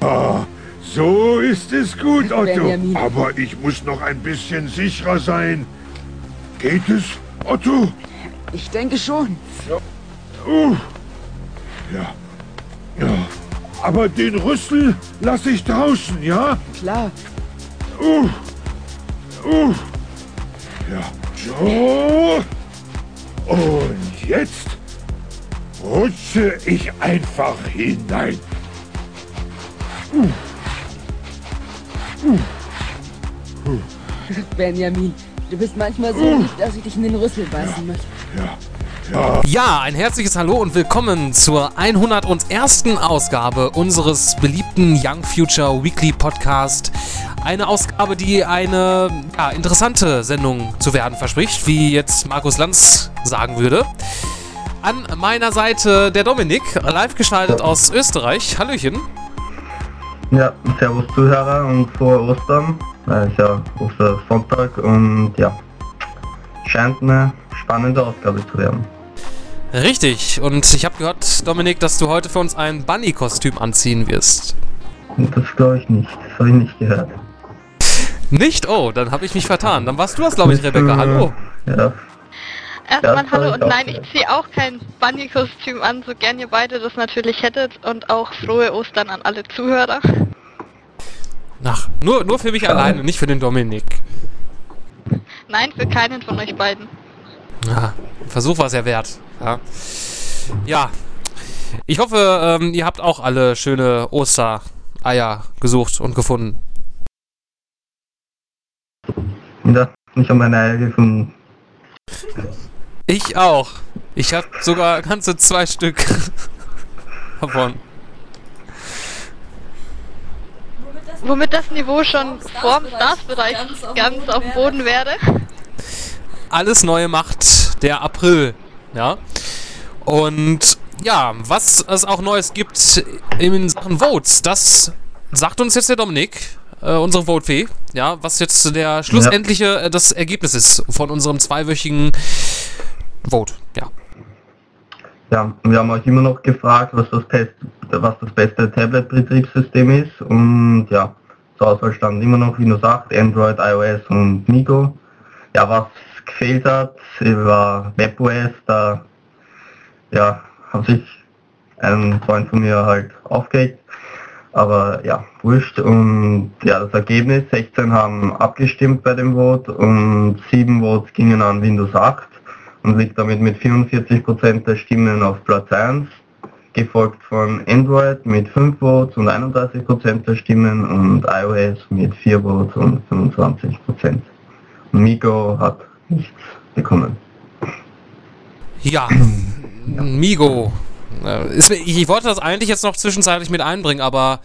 Ah, so ist es gut, Otto. Aber ich muss noch ein bisschen sicherer sein. Geht es, Otto? Ich denke schon. Uh. Ja. Ja. Aber den Rüssel lasse ich draußen, ja? Klar. Uh. Uh. Ja. So. Und jetzt rutsche ich einfach hinein. Benjamin, du bist manchmal so lieb, dass ich dich in den Rüssel beißen möchte. Ja, ein herzliches Hallo und willkommen zur 101. Ausgabe unseres beliebten Young Future Weekly Podcast. Eine Ausgabe, die eine ja, interessante Sendung zu werden verspricht, wie jetzt Markus Lanz sagen würde. An meiner Seite der Dominik, live geschaltet aus Österreich. Hallöchen. Ja, servus Zuhörer und frohe Ostern. Äh, ist ja Ostersonntag und ja, scheint eine spannende Ausgabe zu werden. Richtig, und ich habe gehört, Dominik, dass du heute für uns ein Bunny-Kostüm anziehen wirst. Das glaube ich nicht, das habe ich nicht gehört. Nicht? Oh, dann habe ich mich vertan. Dann warst du das, glaube ich, Rebecca. Hallo. Ja, Erstmal das hallo ich und nein, ich sagen. ziehe auch kein Bunny-Kostüm an, so gern ihr beide das natürlich hättet und auch frohe Ostern an alle Zuhörer. Ach, nur, nur für mich alleine, nicht für den Dominik. Nein, für keinen von euch beiden. Ja, Versuch war es ja wert. Ja. ja. Ich hoffe, ähm, ihr habt auch alle schöne Ostereier gesucht und gefunden. ja nicht an meine Eier gefunden. Ich auch. Ich habe sogar ganze zwei Stück davon. Womit das Niveau schon vorm Stars-Bereich ganz auf dem Boden wäre. Alles neue macht der April. Ja. Und ja, was es auch Neues gibt in Sachen Votes, das sagt uns jetzt der Dominik, äh, unsere Votefee. Ja, was jetzt der schlussendliche äh, das Ergebnis ist von unserem zweiwöchigen Vote. Ja. Ja, wir haben euch immer noch gefragt, was das, Test, was das beste Tablet-Betriebssystem ist und ja, zur Auswahl standen immer noch Windows 8, Android, iOS und Migo. Ja, was gefehlt hat, war WebOS, da ja, hat sich ein Freund von mir halt aufgeregt. Aber ja, wurscht. Und ja, das Ergebnis, 16 haben abgestimmt bei dem Vote und 7 Votes gingen an Windows 8 und liegt damit mit 44% der Stimmen auf Platz 1, gefolgt von Android mit 5 Votes und 31% der Stimmen und iOS mit 4 Votes und 25%. Und Migo hat nichts bekommen. Ja, Migo. Äh, ich wollte das eigentlich jetzt noch zwischenzeitlich mit einbringen, aber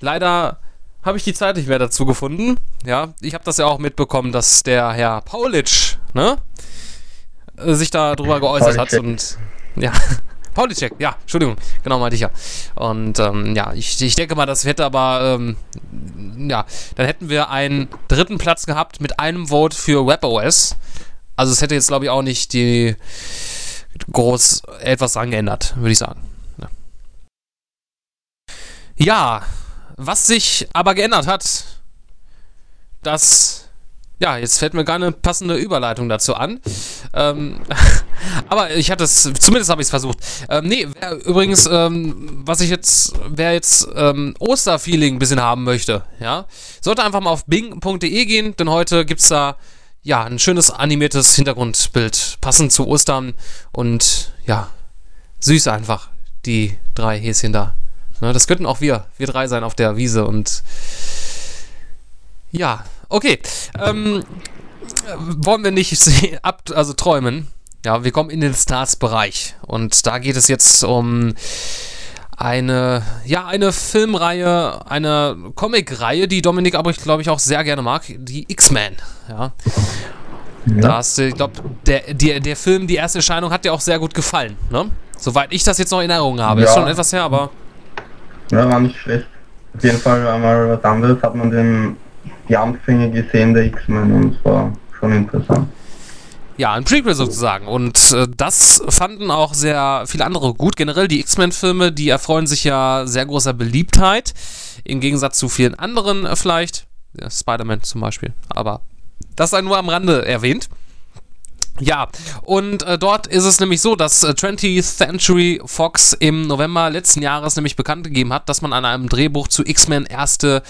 leider habe ich die Zeit nicht mehr dazu gefunden. Ja, ich habe das ja auch mitbekommen, dass der Herr Paulitsch, ne, sich da drüber geäußert hat Paulicek. und ja, Paulicek, ja, Entschuldigung, genau meinte ich ja. Und ähm, ja, ich, ich denke mal, das hätte aber, ähm, ja, dann hätten wir einen dritten Platz gehabt mit einem Vote für WebOS. Also es hätte jetzt, glaube ich, auch nicht die groß etwas dran geändert, würde ich sagen. Ja. ja, was sich aber geändert hat, das. Ja, jetzt fällt mir gar eine passende Überleitung dazu an. Ähm, aber ich hatte es, zumindest habe ich es versucht. Ähm, nee, wer, übrigens, ähm, was ich jetzt, wer jetzt ähm, Osterfeeling ein bisschen haben möchte, ja, sollte einfach mal auf bing.de gehen, denn heute gibt es da ja ein schönes animiertes Hintergrundbild, passend zu Ostern und ja, süß einfach, die drei Häschen da. Ne, das könnten auch wir, wir drei sein auf der Wiese und ja, okay. Ähm, äh, wollen wir nicht ab, also träumen. Ja, wir kommen in den Stars-Bereich und da geht es jetzt um eine, ja, eine Filmreihe, eine Comic-Reihe, die Dominik aber, ich glaube ich, auch sehr gerne mag, die X-Men. Ja. Da hast du, ich glaube, der, der, der Film, die erste Erscheinung hat dir auch sehr gut gefallen, ne? Soweit ich das jetzt noch in Erinnerung habe. Ist Ja. schon etwas her, aber Ja, war nicht schlecht. Auf jeden Fall war mal was anderes, hat man den, die Anfänge gesehen der X-Men und es war schon interessant. Ja, ein Prequel sozusagen. Und äh, das fanden auch sehr viele andere gut. Generell die X-Men-Filme, die erfreuen sich ja sehr großer Beliebtheit. im Gegensatz zu vielen anderen äh, vielleicht. Ja, Spider-Man zum Beispiel. Aber das sei nur am Rande erwähnt. Ja, und äh, dort ist es nämlich so, dass äh, 20th Century Fox im November letzten Jahres nämlich bekannt gegeben hat, dass man an einem Drehbuch zu X-Men erste,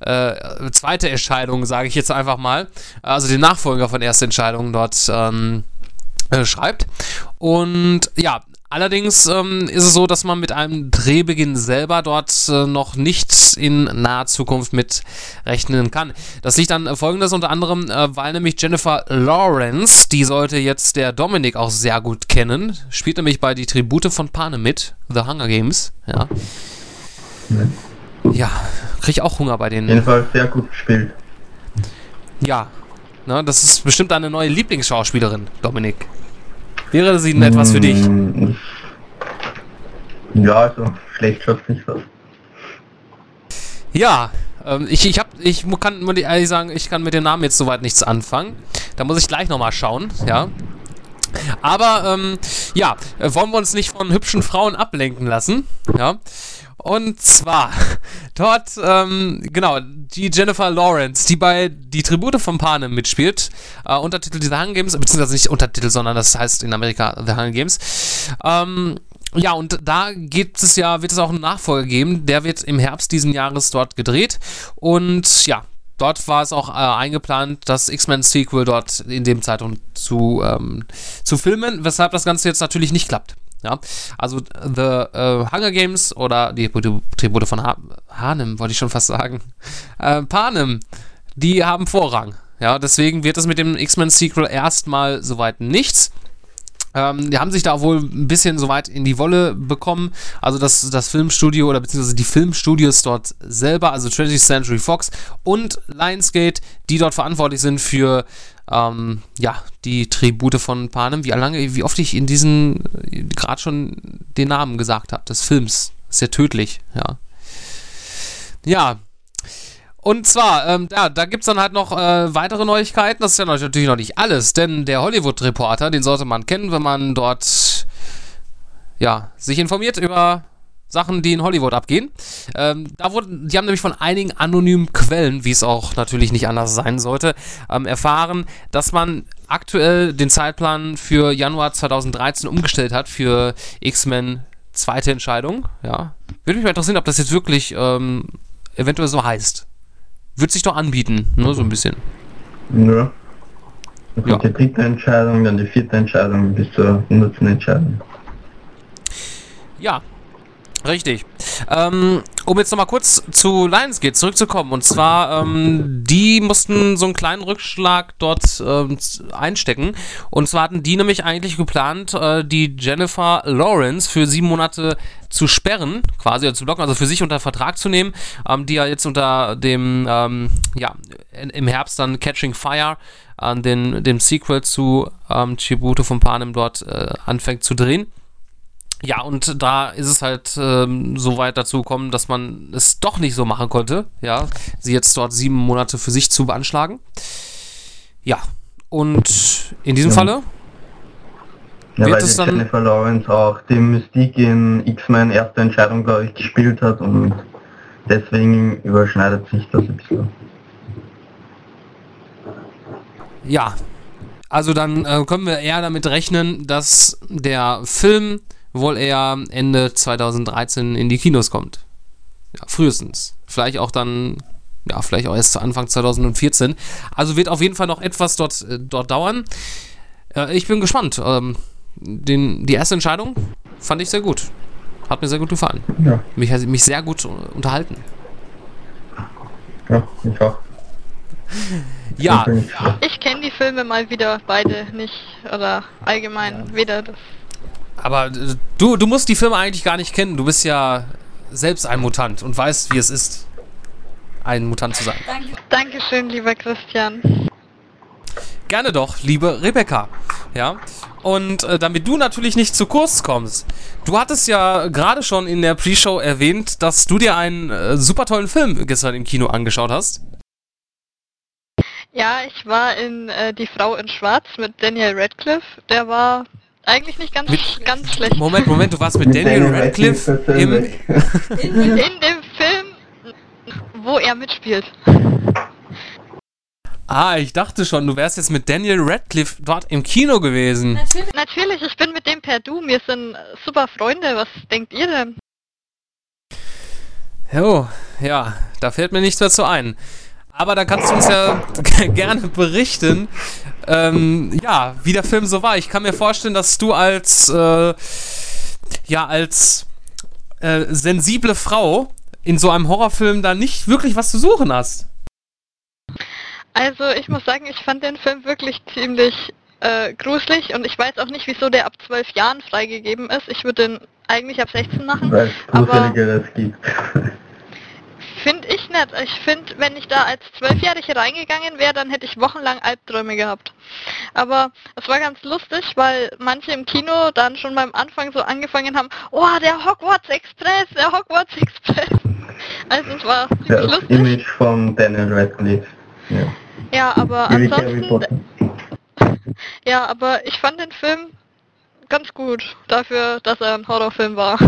äh, zweite Entscheidung, sage ich jetzt einfach mal, also den Nachfolger von erste Entscheidung dort ähm, äh, schreibt. Und ja, Allerdings ähm, ist es so, dass man mit einem Drehbeginn selber dort äh, noch nicht in naher Zukunft mit rechnen kann. Das liegt an äh, folgendes unter anderem, äh, weil nämlich Jennifer Lawrence, die sollte jetzt der Dominik auch sehr gut kennen, spielt nämlich bei die Tribute von Panem mit, The Hunger Games, ja. Ja, krieg ich auch Hunger bei den. Jedenfalls sehr gut gespielt. Ja, ne, das ist bestimmt deine neue Lieblingsschauspielerin, Dominik. Wäre sie denn etwas für dich? Mm, Ja, also schlecht schaut's nicht aus. Ja, ähm, ich, ich, hab, ich kann ich ehrlich sagen, ich kann mit dem Namen jetzt soweit nichts anfangen. Da muss ich gleich nochmal schauen, ja. Aber, ähm, ja, äh, wollen wir uns nicht von hübschen Frauen ablenken lassen, ja. Und zwar, dort, ähm, genau, die Jennifer Lawrence, die bei Die Tribute von Panem mitspielt, äh, Untertitel The Hunger Games, beziehungsweise nicht Untertitel, sondern das heißt in Amerika The Hunger Games. Ähm, ja, und da gibt es ja, wird es auch einen Nachfolger geben, der wird im Herbst diesen Jahres dort gedreht. Und ja, dort war es auch äh, eingeplant, das X-Men-Sequel dort in dem Zeitraum zu, ähm, zu filmen, weshalb das Ganze jetzt natürlich nicht klappt. Ja, also The äh, Hunger Games oder die Tribute von ha Hanem, wollte ich schon fast sagen. Äh, Panem, die haben Vorrang. Ja, deswegen wird es mit dem X-Men-Sequel erstmal soweit nichts. Ähm, die haben sich da wohl ein bisschen soweit in die Wolle bekommen. Also das, das Filmstudio oder beziehungsweise die Filmstudios dort selber, also 20th Century Fox und Lionsgate, die dort verantwortlich sind für ähm, ja, die Tribute von Panem. Wie lange, wie oft ich in diesen gerade schon den Namen gesagt habe, des Films. Sehr tödlich, ja. Ja, und zwar, ähm, ja, da gibt es dann halt noch äh, weitere Neuigkeiten. Das ist ja natürlich noch nicht alles, denn der Hollywood-Reporter, den sollte man kennen, wenn man dort ja, sich informiert über Sachen, die in Hollywood abgehen. Ähm, da wurden, die haben nämlich von einigen anonymen Quellen, wie es auch natürlich nicht anders sein sollte, ähm, erfahren, dass man aktuell den Zeitplan für Januar 2013 umgestellt hat für X-Men zweite Entscheidung. Ja. Würde mich mal interessieren, ob das jetzt wirklich ähm, eventuell so heißt. Würde sich doch anbieten, nur so ein bisschen. Ja. Dann kommt Ja. die dritte Entscheidung, dann die vierte Entscheidung bis zur hundertsten Entscheidung. Ja, richtig. Ähm, um jetzt nochmal kurz zu Lionsgate zurückzukommen. Und zwar, ähm, die mussten so einen kleinen Rückschlag dort ähm, einstecken. Und zwar hatten die nämlich eigentlich geplant, äh, die Jennifer Lawrence für sieben Monate zu sperren, quasi also zu blocken, also für sich unter Vertrag zu nehmen, ähm, die ja jetzt unter dem, ähm, ja, in, im Herbst dann Catching Fire, an den, dem Sequel zu ähm, Tribute von Panem dort äh, anfängt zu drehen. Ja, und da ist es halt ähm, so weit dazu gekommen, dass man es doch nicht so machen konnte, ja, sie jetzt dort sieben Monate für sich zu beanschlagen. Ja, und in diesem Ja. Falle, Ja, Wird weil es dann- Jennifer Lawrence auch die Mystique in X-Men erste Entscheidung, glaube ich, gespielt hat und deswegen überschneidet sich das ein bisschen. ja, also dann äh, können wir eher damit rechnen, dass der Film wohl eher Ende 2013 in die Kinos kommt. Ja, frühestens. Vielleicht auch dann, ja, vielleicht auch erst zu Anfang 2014. Also wird auf jeden Fall noch etwas dort, äh, dort dauern. Äh, ich bin gespannt. Ähm, den, die erste Entscheidung fand ich sehr gut. Hat mir sehr gut gefallen. Ja, Mich, hat mich sehr gut unterhalten. ja, ich auch. Ja, Ich kenne die Filme mal wieder beide nicht oder allgemein weder das. Aber äh, du, du musst die Filme eigentlich gar nicht kennen. Du bist ja selbst ein Mutant und weißt, wie es ist, ein Mutant zu sein. Dankeschön, lieber Christian. Gerne doch, liebe Rebecca. Ja. Und äh, damit du natürlich nicht zu kurz kommst, du hattest ja gerade schon in der Pre-Show erwähnt, dass du dir einen äh, super tollen Film gestern im Kino angeschaut hast. Ja, ich war in äh, Die Frau in Schwarz mit Daniel Radcliffe. Der war eigentlich nicht ganz, Mit- ganz schlecht. Moment, Moment, du warst mit, Daniel Radcliffe im. In dem Film, wo er mitspielt. Ah, ich dachte schon, du wärst jetzt mit Daniel Radcliffe dort im Kino gewesen. Natürlich, natürlich, ich bin mit dem per Du, wir sind super Freunde, was denkt ihr denn? Jo, ja, da fällt mir nichts dazu ein. Aber da kannst du uns ja gerne berichten, ähm, ja, wie der Film so war. Ich kann mir vorstellen, dass du als, äh, ja, als äh, sensible Frau in so einem Horrorfilm da nicht wirklich was zu suchen hast. Also ich muss sagen, ich fand den Film wirklich ziemlich äh, gruselig und ich weiß auch nicht, wieso der ab 12 Jahren freigegeben ist. Ich würde den eigentlich ab 16 machen. Weil es Aber- gibt. Finde ich nicht. Ich finde, wenn ich da als Zwölfjährige reingegangen wäre, dann hätte ich wochenlang Albträume gehabt. Aber es war ganz lustig, weil manche im Kino dann schon beim Anfang so angefangen haben, oh, der Hogwarts Express, der Hogwarts Express. Also es war das lustig. Image von Daniel Radcliffe. Ja. Ja, aber Ewig ansonsten, ja, aber ich fand den Film ganz gut dafür, dass er ein Horrorfilm war.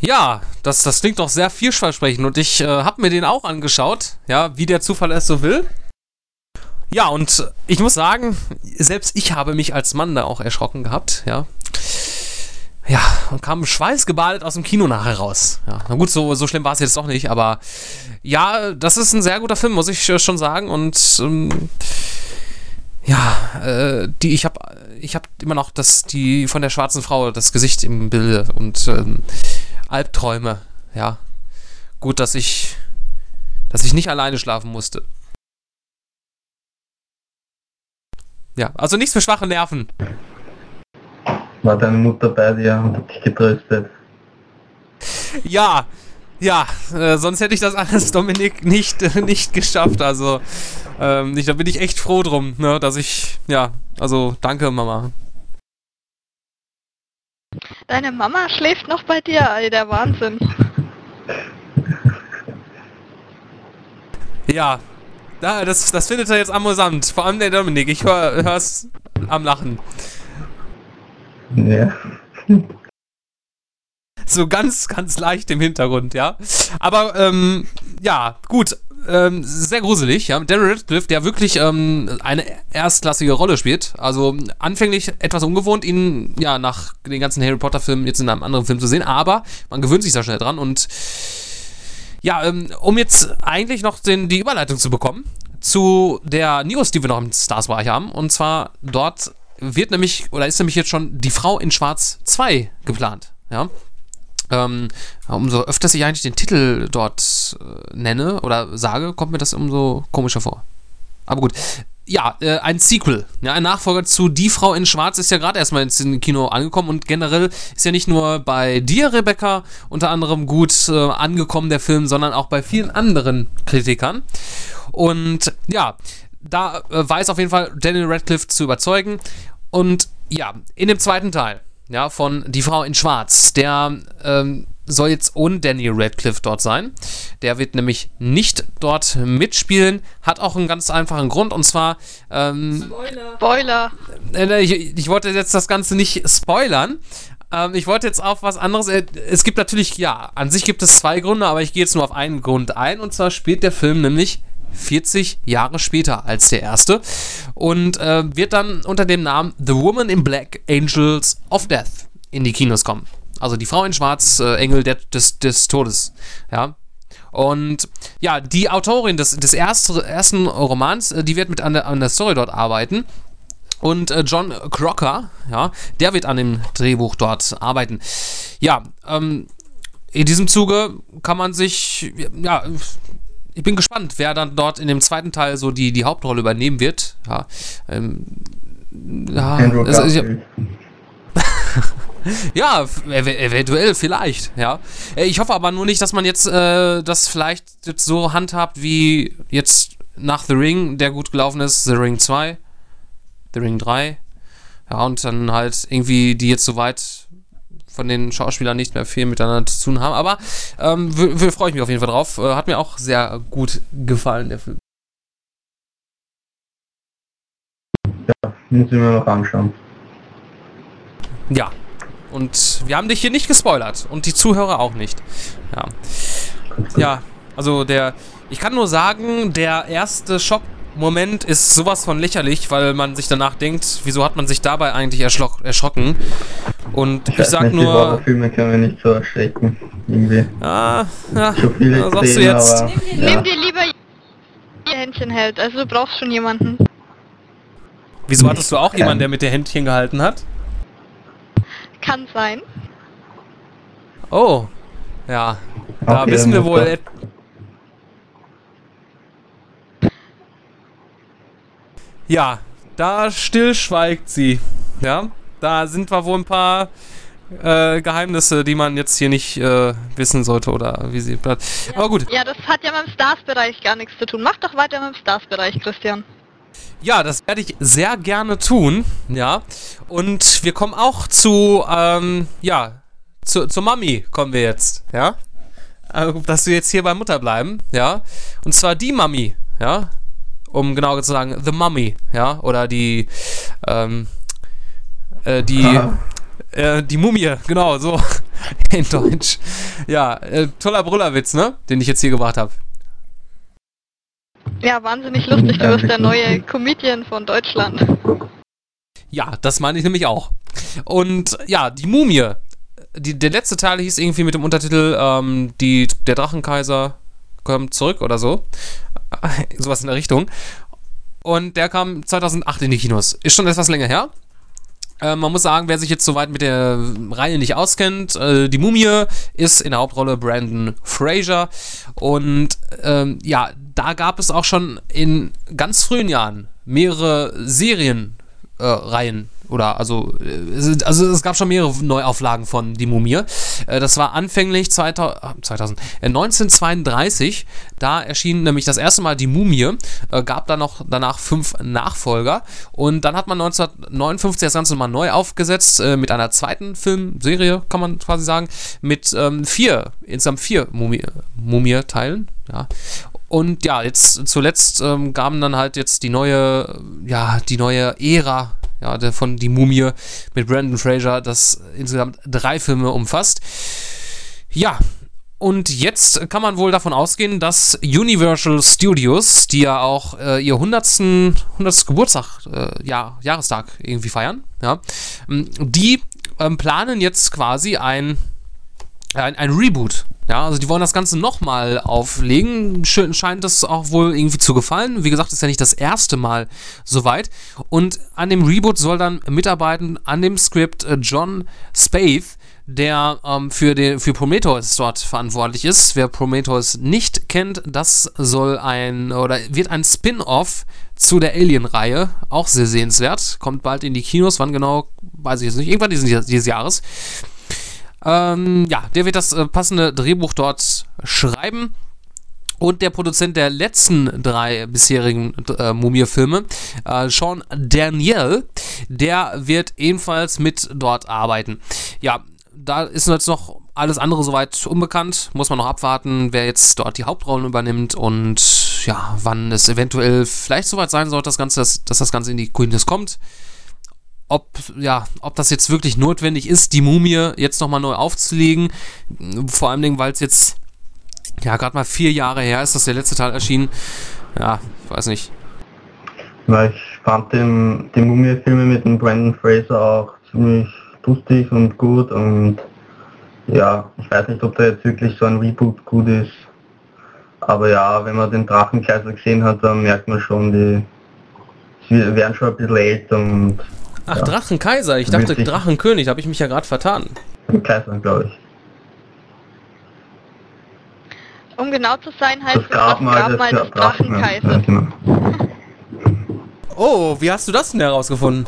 Ja, das, das klingt doch sehr vielversprechend und ich äh, habe mir den auch angeschaut, ja, wie der Zufall es so will. Ja, und ich muss sagen, selbst ich habe mich als Mann da auch erschrocken gehabt, ja. Ja, und kam schweißgebadet aus dem Kino nachher raus. Ja, na gut, so, so schlimm war es jetzt doch nicht, aber ja, das ist ein sehr guter Film, muss ich äh, schon sagen. Und ähm, ja, äh, die, ich habe ich hab immer noch das, die von der schwarzen Frau das Gesicht im Bilde und ähm, Albträume, ja. Gut, dass ich, dass ich nicht alleine schlafen musste. Ja, also nichts für schwache Nerven. War deine Mutter bei dir und hat dich getröstet? Ja, ja, äh, sonst hätte ich das alles, Dominik, nicht, äh, nicht geschafft. Also, ähm, ich, da bin ich echt froh drum, ne, dass ich, ja, also danke, Mama. Deine Mama schläft noch bei dir, ey, der Wahnsinn. Ja, da, das, das findet er jetzt amüsant. Vor allem der Dominik, ich hör, hör's am Lachen. Ja. So ganz, ganz leicht im Hintergrund, ja. Aber, ähm, ja, gut. Ähm, sehr gruselig, ja. Darren Radcliffe, der wirklich ähm, eine erstklassige Rolle spielt. Also anfänglich etwas ungewohnt, ihn ja nach den ganzen Harry Potter Filmen jetzt in einem anderen Film zu sehen, aber man gewöhnt sich da schnell dran und ja, ähm, um jetzt eigentlich noch den, die Überleitung zu bekommen zu der News, die wir noch im Stars Bereich haben. Und zwar dort wird nämlich, oder ist nämlich jetzt schon die Frau in Schwarz 2 geplant. Ja. Ähm, umso öfter ich eigentlich den Titel dort äh, nenne oder sage, kommt mir das umso komischer vor. Aber gut. Ja, äh, ein Sequel. Ja, ein Nachfolger zu Die Frau in Schwarz ist ja gerade erstmal ins Kino angekommen und generell ist ja nicht nur bei dir, Rebecca, unter anderem gut äh, angekommen, der Film, sondern auch bei vielen anderen Kritikern. Und ja, da äh, weiß auf jeden Fall Daniel Radcliffe zu überzeugen. Und ja, in dem zweiten Teil, ja, von Die Frau in Schwarz, der ähm, soll jetzt ohne Daniel Radcliffe dort sein. Der wird nämlich nicht dort mitspielen. Hat auch einen ganz einfachen Grund und zwar, ähm, Spoiler. äh, ich, ich wollte jetzt das Ganze nicht spoilern. Ähm, ich wollte jetzt auf was anderes. Äh, es gibt natürlich, ja, an sich gibt es zwei Gründe, aber ich gehe jetzt nur auf einen Grund ein. Und zwar spielt der Film nämlich 40 Jahre später als der erste und äh, wird dann unter dem Namen The Woman in Black Angels of Death in die Kinos kommen. Also die Frau in Schwarz, äh, Engel des, des Todes. Ja. Und ja, die Autorin des, des ersten, ersten Romans, äh, die wird mit an der, an der Story dort arbeiten. Und äh, John Crocker, ja, der wird an dem Drehbuch dort arbeiten. Ja, ähm, in diesem Zuge kann man sich, ja, ich bin gespannt, wer dann dort in dem zweiten Teil so die, die Hauptrolle übernehmen wird. Ja, ähm, ja, Andrew Garfield. ja, eventuell, vielleicht, ja. Äh, Ich hoffe aber nur nicht, dass man jetzt äh, das vielleicht jetzt so handhabt, wie jetzt nach The Ring, der gut gelaufen ist, The Ring 2, The Ring 3. Ja, und dann halt irgendwie die jetzt soweit von den Schauspielern nicht mehr viel miteinander zu tun haben. Aber ähm, freue ich mich auf jeden Fall drauf. Äh, hat mir auch sehr gut gefallen, der Film. Muss ich mir noch anschauen. Ja. Und wir haben dich hier nicht gespoilert. Und die Zuhörer auch nicht. Ja. Ja, also der, ich kann nur sagen, der erste Schockmoment ist sowas von lächerlich, weil man sich danach denkt, wieso hat man sich dabei eigentlich erschrock, erschrocken? Und ich, weiß sag nur, Horrorfilme können wir nicht so erschrecken. Irgendwie. ah, ja, So viele was sagst du gesehen, jetzt? aber Nimm ja. dir lieber ihr Händchen hält, also du brauchst schon jemanden. Wieso hattest du auch Ähm. jemanden, der mit dir Händchen gehalten hat? Kann sein. Oh, ja, da Okay, wissen wir wohl. ist et- Ja, da stillschweigt sie. Ja, da sind wir wohl ein paar äh, Geheimnisse, die man jetzt hier nicht äh, wissen sollte oder wie sie. Aber gut, Ja, das hat ja mit dem Stars-Bereich gar nichts zu tun. Mach doch weiter mit dem Stars-Bereich, Christian. Ja, das werde ich sehr gerne tun, ja. Und wir kommen auch zu, ähm, ja, zu, zur Mami kommen wir jetzt, ja. Äh, Dass wir jetzt hier bei Mutter bleiben, ja. Und zwar die Mami, ja. Um genauer zu sagen, The Mummy, ja. Oder die, ähm, äh, die, Ah. äh, die Mumie, genau, so in Deutsch. Ja, äh, toller Brüllerwitz, ne? Den ich jetzt hier gebracht habe. Ja, wahnsinnig lustig. Du bist der neue Comedian von Deutschland. Ja, das meine ich nämlich auch. Und ja, die Mumie. Die, der letzte Teil hieß irgendwie mit dem Untertitel ähm, die, Der Drachenkaiser kommt zurück oder so. Sowas in der Richtung. Und der kam 2008 in die Kinos. Ist schon etwas länger her. Äh, man muss sagen, wer sich jetzt soweit mit der Reihe nicht auskennt, äh, die Mumie ist in der Hauptrolle Brandon Fraser. Und ähm, ja, da gab es auch schon in ganz frühen Jahren mehrere Serienreihen. Äh, Reihen. oder also, äh, also es gab schon mehrere Neuauflagen von Die Mumie. Äh, das war anfänglich 2000, äh, 2000, äh, 1932. Da erschien nämlich das erste Mal Die Mumie. Äh, gab dann noch danach fünf Nachfolger. Und dann hat man 1959 das Ganze mal neu aufgesetzt mit einer zweiten Filmserie, kann man quasi sagen, mit ähm, vier, insgesamt vier Mumie- Mumie-Teilen. Ja. Und ja, jetzt zuletzt ähm, gaben dann halt jetzt die neue, ja, die neue Ära ja, der von Die Mumie mit Brandon Fraser, das insgesamt drei Filme umfasst. Ja, und jetzt kann man wohl davon ausgehen, dass Universal Studios, die ja auch äh, ihr 100. 100. Geburtstag, äh, ja, Jahrestag irgendwie feiern, ja, ähm, die ähm, planen jetzt quasi ein, ein, ein Reboot. Ja, also die wollen das Ganze nochmal auflegen. Scheint das auch wohl irgendwie zu gefallen. Wie gesagt, ist ja nicht das erste Mal soweit. Und an dem Reboot soll dann mitarbeiten an dem Skript äh, John Spaeth, der ähm, für, den, für Prometheus dort verantwortlich ist. Wer Prometheus nicht kennt, das soll ein oder wird ein Spin-off zu der Alien-Reihe. Auch sehr sehenswert. Kommt bald in die Kinos. Wann genau, weiß ich jetzt nicht. Irgendwann dieses, dieses Jahres. Ähm, ja, der wird das äh, passende Drehbuch dort schreiben. Und der Produzent der letzten drei bisherigen äh, Mumie-Filme, äh, Sean Daniel, der wird ebenfalls mit dort arbeiten. Ja, da ist jetzt noch alles andere soweit unbekannt. Muss man noch abwarten, wer jetzt dort die Hauptrollen übernimmt und ja, wann es eventuell vielleicht soweit sein sollte, das Ganze, dass, dass das Ganze in die Kinos kommt ob, ja, ob das jetzt wirklich notwendig ist, die Mumie jetzt nochmal neu aufzulegen. Vor allem, Dingen, weil es jetzt, ja, gerade mal vier Jahre her ist, dass der letzte Teil erschien. Ja, ich weiß nicht. Weil ich fand den, die Mumie-Filme mit dem Brandon Fraser auch ziemlich lustig und gut und ja, ich weiß nicht, ob da jetzt wirklich so ein Reboot gut ist. Aber ja, wenn man den Drachenkaiser gesehen hat, dann merkt man schon, die sie werden schon ein bisschen älter und Ach, Ja. Drachenkaiser. Ich dachte Witzig. Drachenkönig. Da habe ich mich ja gerade vertan. Kaiser, glaube ich. Um genau zu sein, heißt Das es Grabmal des, Grabmal des Drachenkaisers. genau. Oh, wie hast du das denn herausgefunden?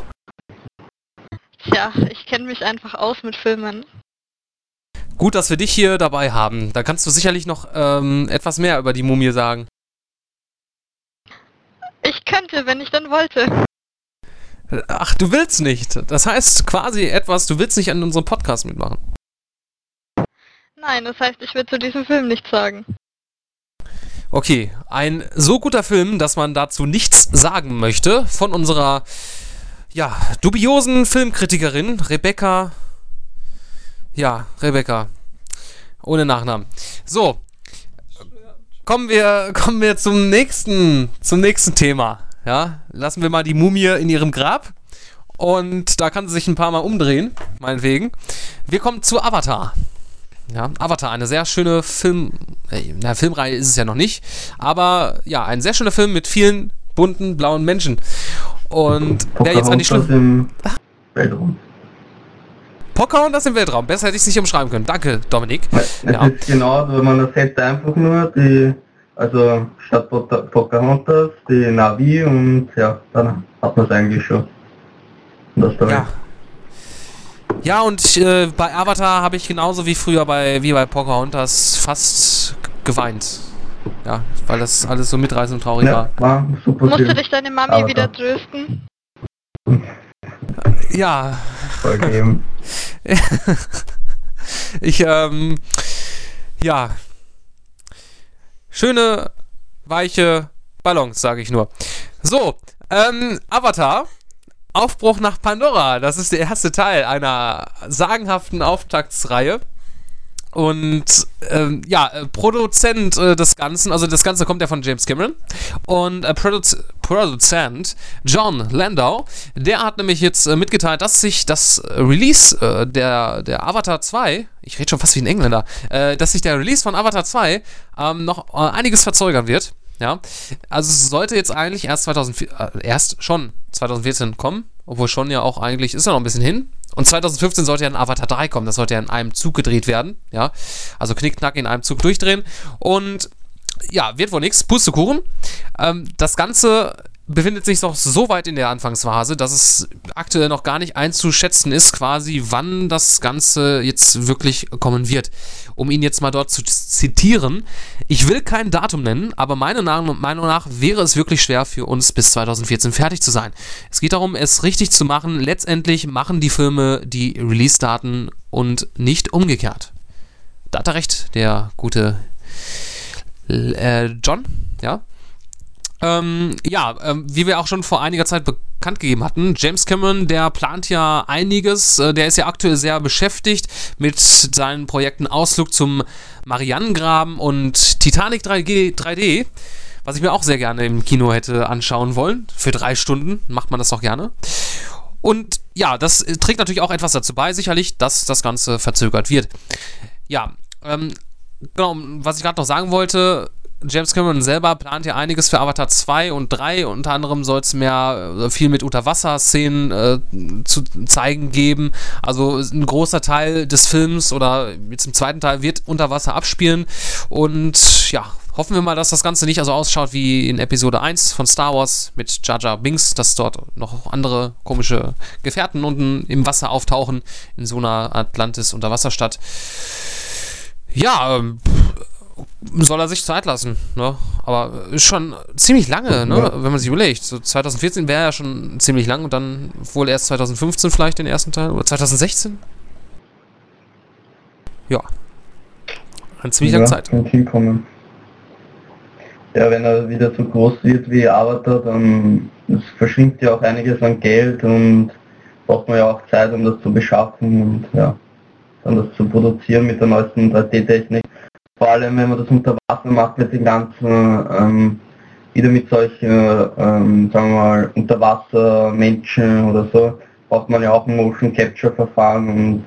Tja, ich kenne mich einfach aus mit Filmen. Gut, dass wir dich hier dabei haben. Da kannst du sicherlich noch ähm, etwas mehr über die Mumie sagen. Ich könnte, wenn ich dann wollte. Ach, du willst nicht. Das heißt quasi etwas, du willst nicht an unserem Podcast mitmachen. Nein, das heißt, ich will zu diesem Film nichts sagen. Okay, ein so guter Film, dass man dazu nichts sagen möchte, von unserer, ja, dubiosen Filmkritikerin Rebecca. Ja, Rebecca. Ohne Nachnamen. So, kommen wir, kommen wir zum nächsten, zum nächsten Thema. Ja, lassen wir mal die Mumie in ihrem Grab. Und da kann sie sich ein paar Mal umdrehen, meinetwegen. Wir kommen zu Avatar. Ja, Avatar, eine sehr schöne Film, äh, na, Filmreihe ist es ja noch nicht, aber ja, ein sehr schöner Film mit vielen bunten blauen Menschen. Und wer jetzt an die Pocahontas Schlimm. im Weltraum. Pocahontas im Weltraum, besser hätte ich es nicht umschreiben können. Danke, Dominik. Es Ja. ist genau, wenn man das hätte einfach nur die, also statt Pocahontas, die Navi und ja, dann hat man es eigentlich schon. Und das Story. Ja. Ja, und äh, bei Avatar habe ich genauso wie früher bei, wie bei Pocahontas fast geweint. Ja, weil das alles so mitreißend und traurig Ja, war. war super Musste Film. dich deine Mami Aber wieder trösten? Ja, Vollgeben. ich, ähm, ja. Schöne, weiche Ballons, sage ich nur. So, ähm, Avatar. Aufbruch nach Pandora. Das ist der erste Teil einer sagenhaften Auftaktsreihe. Und ähm, ja, äh, Produzent äh, des Ganzen, also das Ganze kommt ja von James Cameron. Und äh, Produz Produzent John Landau, der hat nämlich jetzt äh, mitgeteilt, dass sich das Release äh, der, der Avatar 2, ich rede schon fast wie ein Engländer, äh, dass sich der Release von Avatar 2 ähm, noch äh, einiges verzögern wird. Ja, also es sollte jetzt eigentlich erst 2004, äh, erst schon 2014 kommen, obwohl schon ja auch eigentlich, ist ja noch ein bisschen hin. Und 2015 sollte ja ein Avatar 3 kommen, das sollte ja in einem Zug gedreht werden, ja. Also knickknack in einem Zug durchdrehen. Und ja, wird wohl nichts, Pustekuchen. Ähm, das Ganze befindet sich noch so weit in der Anfangsphase, dass es aktuell noch gar nicht einzuschätzen ist, quasi, wann das Ganze jetzt wirklich kommen wird. Um ihn jetzt mal dort zu zitieren, ich will kein Datum nennen, aber meiner Meinung nach wäre es wirklich schwer für uns bis 2014 fertig zu sein. Es geht darum, es richtig zu machen. Letztendlich machen die Filme die Release-Daten und nicht umgekehrt. Da hat er recht, der gute äh, John, ja. Ähm, ja, ähm, wie wir auch schon vor einiger Zeit bekannt gegeben hatten, James Cameron, der plant ja einiges, äh, der ist ja aktuell sehr beschäftigt mit seinen Projekten Ausflug zum Marianengraben und Titanic 3G, 3D, was ich mir auch sehr gerne im Kino hätte anschauen wollen. Für drei Stunden macht man das auch gerne. Und ja, das äh, trägt natürlich auch etwas dazu bei, sicherlich, dass das Ganze verzögert wird. Ja, ähm, genau, was ich gerade noch sagen wollte, James Cameron selber plant ja einiges für Avatar 2 und 3. Unter anderem soll es mehr äh, viel mit Unterwasserszenen äh, zu zeigen geben. Also ein großer Teil des Films oder jetzt im zweiten Teil wird unter Wasser abspielen. Und ja, hoffen wir mal, dass das Ganze nicht also ausschaut wie in Episode 1 von Star Wars mit Jar Jar Binks, dass dort noch andere komische Gefährten unten im Wasser auftauchen in so einer Atlantis-Unterwasserstadt. Ja, ähm, soll er sich Zeit lassen, ne? Aber ist schon ziemlich lange, ne? Ja. Wenn man sich überlegt. So 2014 wäre ja schon ziemlich lang und dann wohl erst 2015 vielleicht den ersten Teil oder 2016? Ja. Eine ziemlich lange Zeit. Hinkommen. Ja, wenn er wieder so groß wird wie Avatar, dann verschwindet ja auch einiges an Geld und braucht man ja auch Zeit, um das zu beschaffen und ja, dann das zu produzieren mit der neuesten 3D-Technik. Vor allem, wenn man das unter Wasser macht mit den ganzen, ähm, wieder mit solchen, ähm, sagen wir mal, Unterwassermenschen oder so, braucht man ja auch ein Motion Capture Verfahren und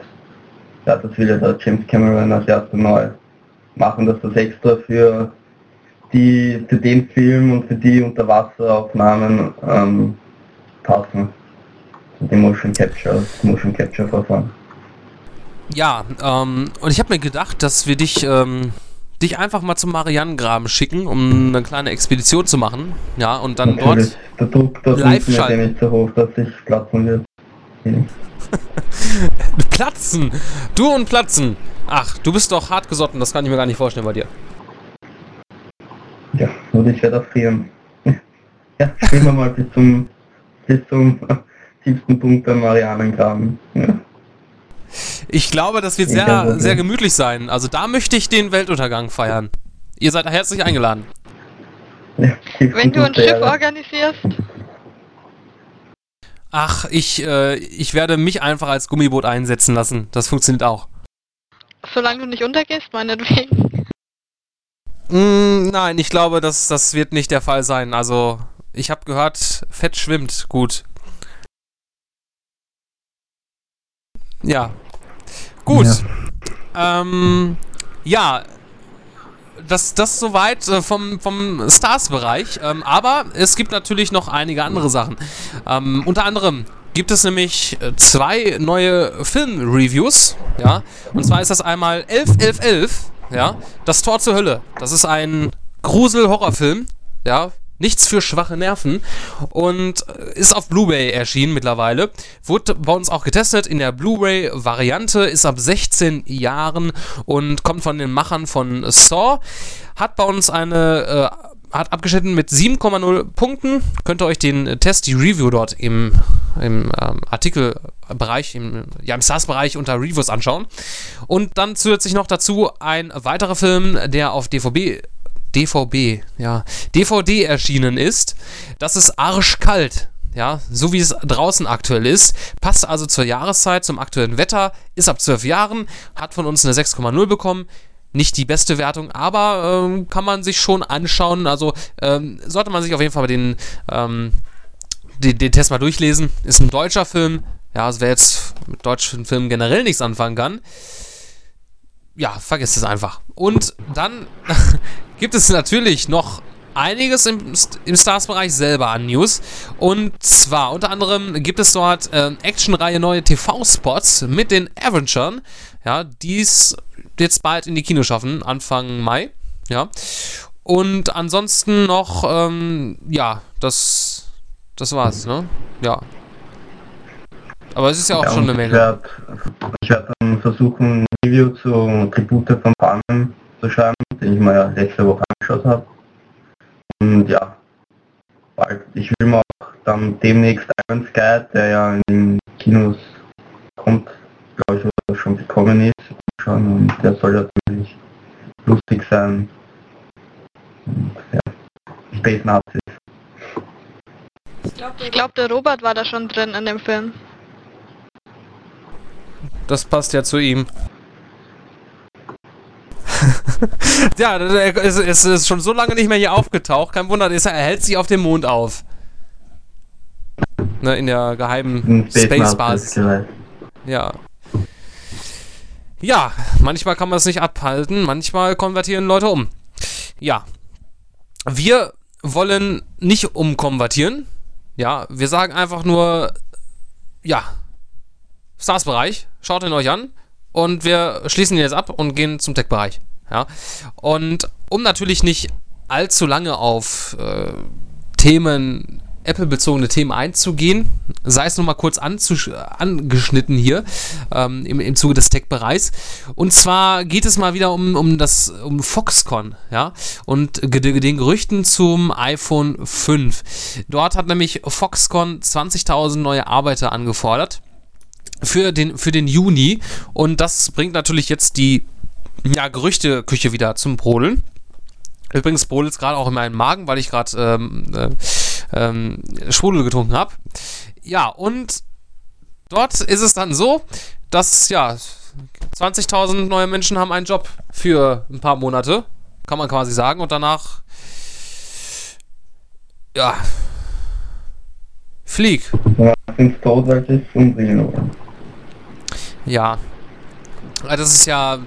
ja, das will ja der James Cameron als erste Mal machen, dass das extra für die für den Film und für die Unterwasseraufnahmen ähm, passen. Dem Motion Capture, das Motion Capture Verfahren. Ja, ähm, und ich habe mir gedacht, dass wir dich, ähm, dich einfach mal zum Marianengraben schicken, um eine kleine Expedition zu machen. Ja, und dann Natürlich, dort. der Druck dort live ist schalten. nicht so hoch, dass ich platzen wird. Platzen! Du und Platzen! Ach, du bist doch hartgesotten, das kann ich mir gar nicht vorstellen bei dir. Ja, nur ich werde frieren. Ja, spielen wir mal bis zum bis zum tiefsten Punkt am Marianengraben. Ja. Ich glaube, das wird sehr, sehr gemütlich sein. Also da möchte ich den Weltuntergang feiern. Ihr seid herzlich eingeladen. Wenn du ein Schiff organisierst, Ach, ich, äh, ich werde mich einfach als Gummiboot einsetzen lassen. Das funktioniert auch. solange du nicht untergehst, meinetwegen. Mm, Nein, ich glaube, das, das wird nicht der Fall sein. Also, ich habe gehört, Fett schwimmt gut. Ja. Gut. Ja, ähm, ja das, das soweit äh, vom, vom Stars-Bereich. Ähm, aber es gibt natürlich noch einige andere Sachen. Ähm, unter anderem gibt es nämlich äh, zwei neue Film-Reviews. Ja, und zwar ist das einmal 111111, ja, Das Tor zur Hölle. Das ist ein Grusel-Horrorfilm, ja, Nichts für schwache Nerven und äh, ist auf Blu-ray erschienen mittlerweile. Wurde bei uns auch getestet in der Blu-ray-Variante, ist ab 16 Jahren und kommt von den Machern von Saw. Hat bei uns eine äh, hat abgeschnitten mit 7,0 Punkten. Könnt ihr euch den Test, die Review dort im, im ähm, Artikelbereich, im, ja, im SaaS-Bereich unter Reviews anschauen. Und dann zusätzlich noch dazu ein weiterer Film, der auf DVB DVB, ja, DVD erschienen ist. Das ist arschkalt. Ja, so wie es draußen aktuell ist. Passt also zur Jahreszeit, zum aktuellen Wetter, ist ab 12 Jahren, hat von uns eine 6,0 bekommen. Nicht die beste Wertung, aber ähm, kann man sich schon anschauen. Also ähm, sollte man sich auf jeden Fall den, ähm, den, den, Test mal durchlesen. Ist ein deutscher Film. Ja, also wer jetzt mit deutschen Filmen generell nichts anfangen kann, ja, vergesst es einfach. Und dann gibt es natürlich noch einiges im, im Stars-Bereich selber an News. Und zwar unter anderem gibt es dort äh, Actionreihe neue TV-Spots mit den Avengers, ja, die es jetzt bald in die Kino schaffen, Anfang Mai, ja. Und ansonsten noch, ähm, ja, das, das war's, ne? Ja. Aber es ist ja auch ja, schon eine Menge. Ich werde werd dann versuchen, ein Review zu Tribute von Panem zu schreiben, den ich mir ja letzte Woche angeschaut habe. Und ja, bald. Ich will mir auch dann demnächst Iron Sky, der ja in den Kinos kommt, glaube ich, oder schon gekommen ist, anschauen. Und der soll ja ziemlich lustig sein. Und ja, Space Nazis. Ich glaube, der Robert war da schon drin in dem Film. Das passt ja zu ihm. ja, es, es, ist schon so lange nicht mehr hier aufgetaucht. Kein Wunder, er hält sich auf dem Mond auf. Ne, in der geheimen Space-Basis. Ja. Ja, manchmal kann man es nicht abhalten, manchmal konvertieren Leute um. Ja. Wir wollen nicht umkonvertieren. Ja, wir sagen einfach nur, ja, Stars-Bereich, schaut ihn euch an und wir schließen ihn jetzt ab und gehen zum Tech-Bereich. Ja? Und um natürlich nicht allzu lange auf äh, Themen, Apple-bezogene Themen einzugehen, sei es nur mal kurz angeschnitten hier ähm, im, im Zuge des Tech-Bereichs. Und zwar geht es mal wieder um, um das um Foxconn, ja, und den Gerüchten zum iPhone 5. Dort hat nämlich Foxconn 20.000 neue Arbeiter angefordert für den, für den Juni. Und das bringt natürlich jetzt die ja, Gerüchteküche wieder zum Brodeln. Übrigens brodelt es gerade auch in meinem Magen, weil ich gerade ähm, äh, ähm, Sprudel getrunken habe. Ja, und dort ist es dann so, dass ja 20.000 neue Menschen haben einen Job für ein paar Monate, kann man quasi sagen, und danach ja flieg. Ja, sind tot, weil umbringen Ja, das ist ja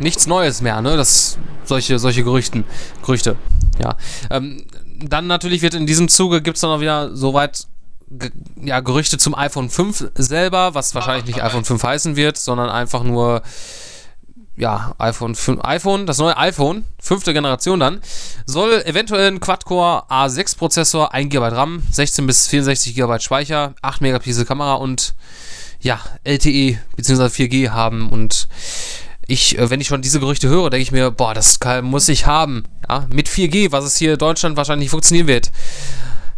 nichts Neues mehr, ne? Das solche solche Gerüchten, Gerüchte. Ja. Ähm, dann natürlich wird in diesem Zuge gibt es dann auch wieder soweit ja, Gerüchte zum iPhone 5 selber, was wahrscheinlich nicht iPhone 5 heißen wird, sondern einfach nur ja, iPhone 5, iPhone, das neue iPhone, fünfte Generation dann, soll eventuell ein Quad-Core A6 Prozessor, 1 GB RAM, 16 bis 64 GB Speicher, 8 Megapixel Kamera und ja, LTE bzw. 4G haben und ich, äh, wenn ich schon diese Gerüchte höre, denke ich mir, boah, das muss ich haben. Ja, mit 4G, was es hier in Deutschland wahrscheinlich funktionieren wird.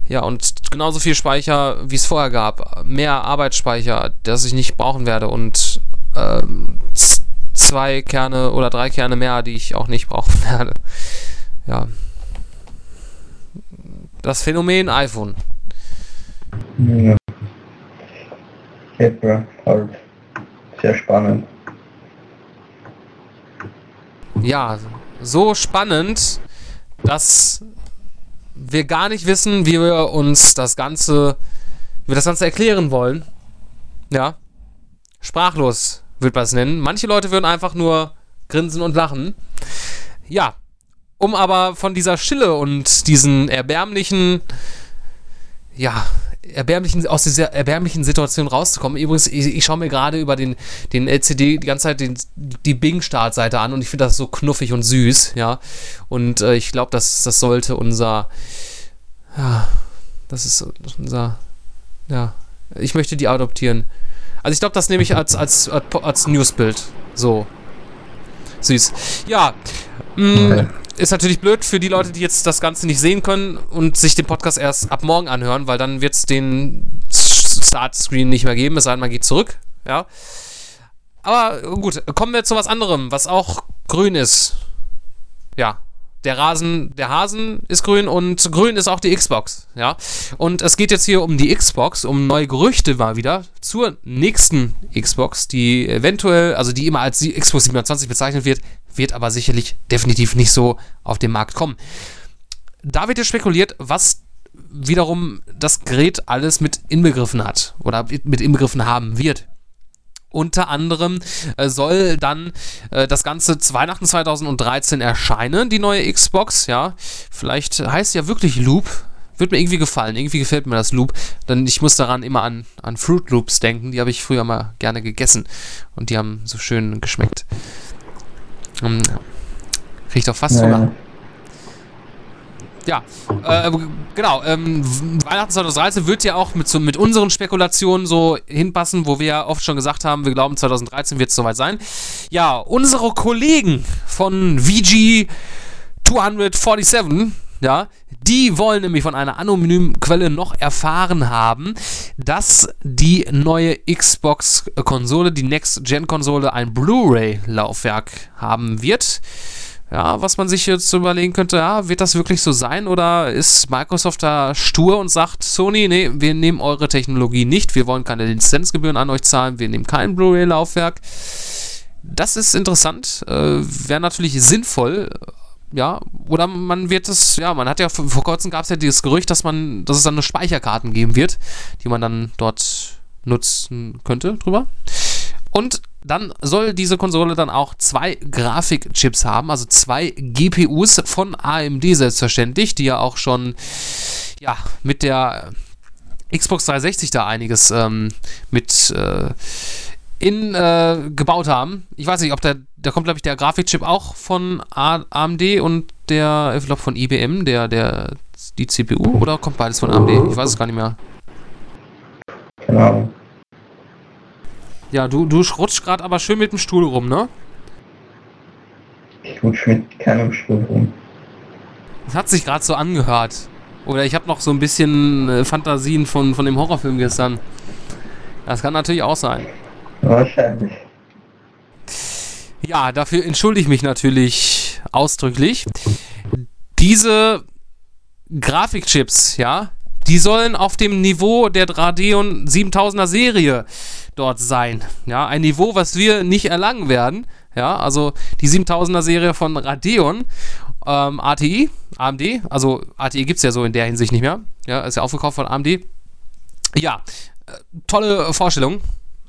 Ja, und genauso viel Speicher, wie es vorher gab. Mehr Arbeitsspeicher, das ich nicht brauchen werde. Und ähm, zwei Kerne oder drei Kerne mehr, die ich auch nicht brauchen werde. Ja. Das Phänomen iPhone. Ja. Apple, halt. Sehr spannend ja, so spannend, dass wir gar nicht wissen, wie wir uns das Ganze, wie wir das Ganze erklären wollen. Ja. Sprachlos wird man es nennen. Manche Leute würden einfach nur grinsen und lachen. Ja. Um aber von dieser Stille und diesen erbärmlichen, ja, erbärmlichen, aus dieser erbärmlichen Situation rauszukommen. Übrigens, ich, ich schaue mir gerade über den, den LCD die ganze Zeit den, die Bing-Startseite an und ich finde das so knuffig und süß, ja. Und äh, ich glaube, das, das sollte unser, ja, das ist unser, ja, ich möchte die adoptieren. Also ich glaube, das nehme ich als, als, als, als Newsbild. So. Süß. Ja. Mh, okay ist natürlich blöd für die Leute, die jetzt das Ganze nicht sehen können und sich den Podcast erst ab morgen anhören, weil dann wird es den Startscreen nicht mehr geben, es sei denn, man geht zurück. Ja. Aber gut, kommen wir zu was anderem, was auch grün ist. Ja. Der Rasen, der Hasen ist grün und grün ist auch die Xbox, ja. Und es geht jetzt hier um die Xbox, um neue Gerüchte mal wieder zur nächsten Xbox, die eventuell, also die immer als Xbox 27 bezeichnet wird, wird aber sicherlich definitiv nicht so auf den Markt kommen. Da wird ja spekuliert, was wiederum das Gerät alles mit inbegriffen hat oder mit inbegriffen haben wird. Unter anderem äh, soll dann äh, das Ganze Weihnachten 2013 erscheinen, die neue Xbox, ja. Vielleicht heißt ja wirklich Loop. Wird mir irgendwie gefallen. Irgendwie gefällt mir das Loop. Denn ich muss daran immer an, an Fruit Loops denken. Die habe ich früher mal gerne gegessen. Und die haben so schön geschmeckt. Um, riecht doch fast Hunger. Ja, äh, genau. Ähm, Weihnachten 2013 wird ja auch mit, so, mit unseren Spekulationen so hinpassen, wo wir ja oft schon gesagt haben, wir glauben 2013 wird es soweit sein. Ja, unsere Kollegen von VG 247 ja, die wollen nämlich von einer anonymen Quelle noch erfahren haben, dass die neue Xbox-Konsole, die Next-Gen-Konsole, ein Blu-ray-Laufwerk haben wird. Ja, was man sich jetzt überlegen könnte, ja, wird das wirklich so sein oder ist Microsoft da stur und sagt, Sony, nee, wir nehmen eure Technologie nicht, wir wollen keine Lizenzgebühren an euch zahlen, wir nehmen kein Blu-ray-Laufwerk. Das ist interessant, äh, wäre natürlich sinnvoll, ja, oder man wird es, ja, man hat ja vor kurzem gab es ja dieses Gerücht, dass man, dass es dann eine Speicherkarten geben wird, die man dann dort nutzen könnte drüber. Und dann soll diese Konsole dann auch zwei Grafikchips haben, also zwei GPUs von AMD selbstverständlich, die ja auch schon ja mit der Xbox 360 da einiges ähm, mit äh, in äh, gebaut haben. Ich weiß nicht, ob der, da kommt glaube ich der Grafikchip auch von AMD und der, ich glaube von IBM, der, der, die CPU oder kommt beides von AMD? Ich weiß es gar nicht mehr. Keine Ahnung. Ja, du, du rutschst gerade aber schön mit dem Stuhl rum, ne? Ich rutsche mit keinem Stuhl rum. Das hat sich gerade so angehört. Oder ich habe noch so ein bisschen äh, Fantasien von, von dem Horrorfilm gestern. Das kann natürlich auch sein. Wahrscheinlich. Ja, dafür entschuldige ich mich natürlich ausdrücklich. Diese Grafikchips, ja, die sollen auf dem Niveau der Radeon 7000er Serie dort sein. Ja, ein Niveau, was wir nicht erlangen werden. Ja, also die 7000er Serie von Radeon, ähm, ATI, AMD, also ATI gibt es ja so in der Hinsicht nicht mehr. Ja, ist ja aufgekauft von AMD. Ja, äh, tolle Vorstellung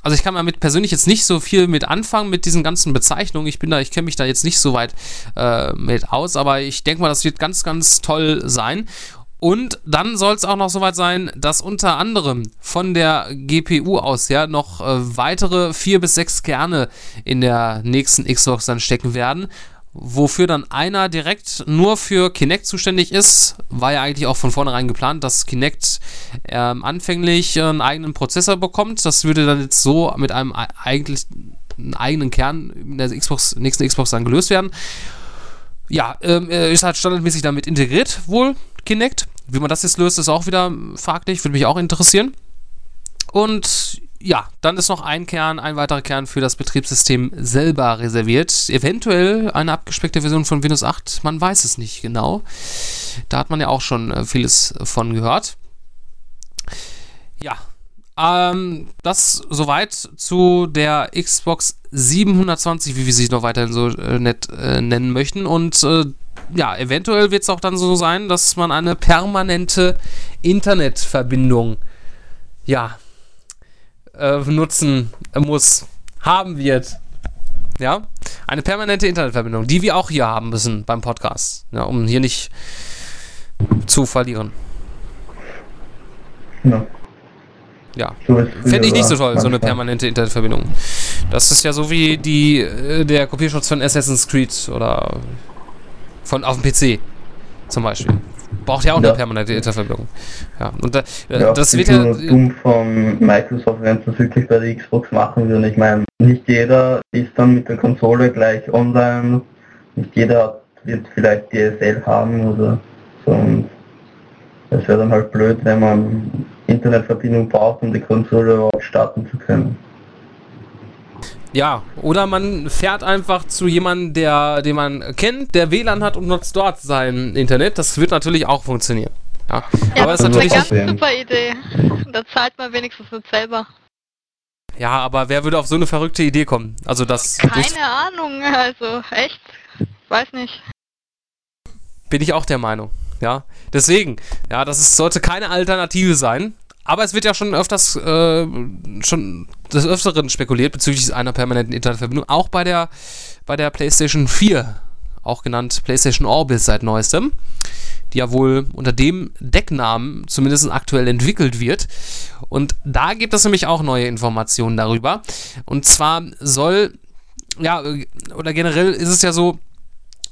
also ich kann damit persönlich jetzt nicht so viel mit anfangen mit diesen ganzen Bezeichnungen. Ich bin da, ich kenne mich da jetzt nicht so weit äh, mit aus, aber ich denke mal, das wird ganz, ganz toll sein. Und dann soll es auch noch soweit sein, dass unter anderem von der GPU aus ja noch äh, weitere vier bis sechs Kerne in der nächsten Xbox dann stecken werden wofür dann einer direkt nur für Kinect zuständig ist, war ja eigentlich auch von vornherein geplant, dass Kinect ähm, anfänglich einen eigenen Prozessor bekommt. Das würde dann jetzt so mit einem eigentlich einen eigenen Kern in der Xbox, nächsten Xbox dann gelöst werden. Ja, ähm, ist halt standardmäßig damit integriert, wohl Kinect. Wie man das jetzt löst, ist auch wieder fraglich, würde mich auch interessieren. Und ja, dann ist noch ein Kern, ein weiterer Kern für das Betriebssystem selber reserviert. Eventuell eine abgespeckte Version von Windows 8, man weiß es nicht genau. Da hat man ja auch schon äh, vieles von gehört. Ja, ähm, das soweit zu der Xbox 720, wie wir sie noch weiterhin so äh, nett äh, nennen möchten. Und äh, ja, eventuell wird es auch dann so sein, dass man eine permanente Internetverbindung ja, äh, nutzen muss, haben wird. Ja, eine permanente Internetverbindung, die wir auch hier haben müssen beim Podcast, ja, um hier nicht zu verlieren. Ja. Ja, So fände ich nicht so toll, so eine permanente Internetverbindung. Das ist ja so wie die, äh, der Kopierschutz von Assassin's Creed oder von auf dem PC zum Beispiel. Braucht ja auch Ja. eine permanente Internetverbindung. Ja, und da, äh, Ja, das wird ja. dumm von Microsoft, wenn das wirklich bei der Xbox machen würden. Ich meine, nicht jeder ist dann mit der Konsole gleich online, nicht jeder wird vielleicht DSL haben oder so. Und es wäre dann halt blöd, wenn man Internetverbindung braucht, um die Konsole überhaupt starten zu können. Ja, oder man fährt einfach zu jemandem, der, den man kennt, der WLAN hat und nutzt dort sein Internet. Das wird natürlich auch funktionieren. Ja, Ja, aber es das ist ist eine natürlich. ganz super Idee. Da zahlt man wenigstens nicht selber. Ja, aber wer würde auf so eine verrückte Idee kommen? Also das Keine Ahnung, also echt. Weiß nicht. bin ich auch der Meinung. Ja, deswegen, ja, das ist, sollte keine Alternative sein. Aber es wird ja schon öfters, äh, schon des Öfteren spekuliert bezüglich einer permanenten Internetverbindung. Auch bei der, bei der PlayStation 4, auch genannt PlayStation Orbis seit neuestem, die ja wohl unter dem Decknamen zumindest aktuell entwickelt wird. Und da gibt es nämlich auch neue Informationen darüber. Und zwar soll, ja, oder generell ist es ja so,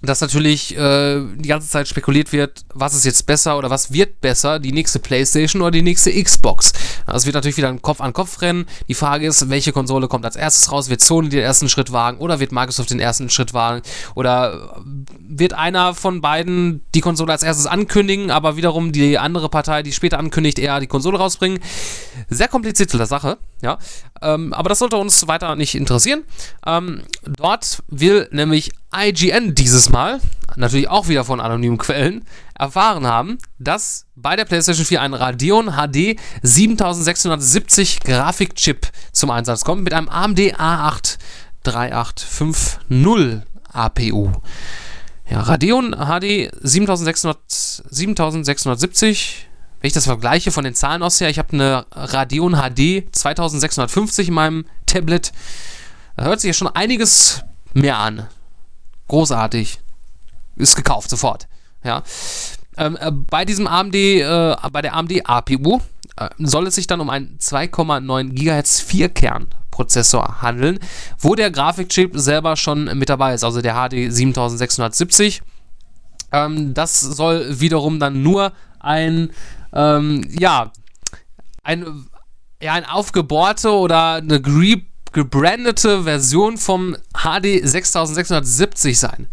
dass natürlich äh, die ganze Zeit spekuliert wird, was ist jetzt besser oder was wird besser, die nächste PlayStation oder die nächste Xbox. Das wird natürlich wieder ein Kopf-an-Kopf-Rennen. Die Frage ist, welche Konsole kommt als erstes raus? Wird Sony den ersten Schritt wagen oder wird Microsoft den ersten Schritt wagen? Oder wird einer von beiden die Konsole als erstes ankündigen, aber wiederum die andere Partei, die später ankündigt, eher die Konsole rausbringen? Sehr komplizierte Sache, ja. Ähm, aber das sollte uns weiter nicht interessieren. Ähm, dort will nämlich IGN dieses Mal, natürlich auch wieder von anonymen Quellen, erfahren haben, dass bei der PlayStation 4 ein Radeon HD 7670 Grafikchip zum Einsatz kommt mit einem AMD A8 3850 APU. Ja, Radeon HD 7600, 7670 wenn ich das vergleiche von den Zahlen aus her, ich habe eine Radeon HD 2650 in meinem Tablet. Da hört sich ja schon einiges mehr an. Großartig. Ist gekauft sofort. Ja. Ähm, äh, bei diesem AMD, äh, bei der AMD APU äh, soll es sich dann um einen 2,9 GHz Vierkern-Prozessor handeln, wo der Grafikchip selber schon mit dabei ist, also der HD 7670. Ähm, das soll wiederum dann nur ein, ähm, ja, ein, ja, ein aufgebohrte oder eine gre gebrandete Version vom HD 6670 sein.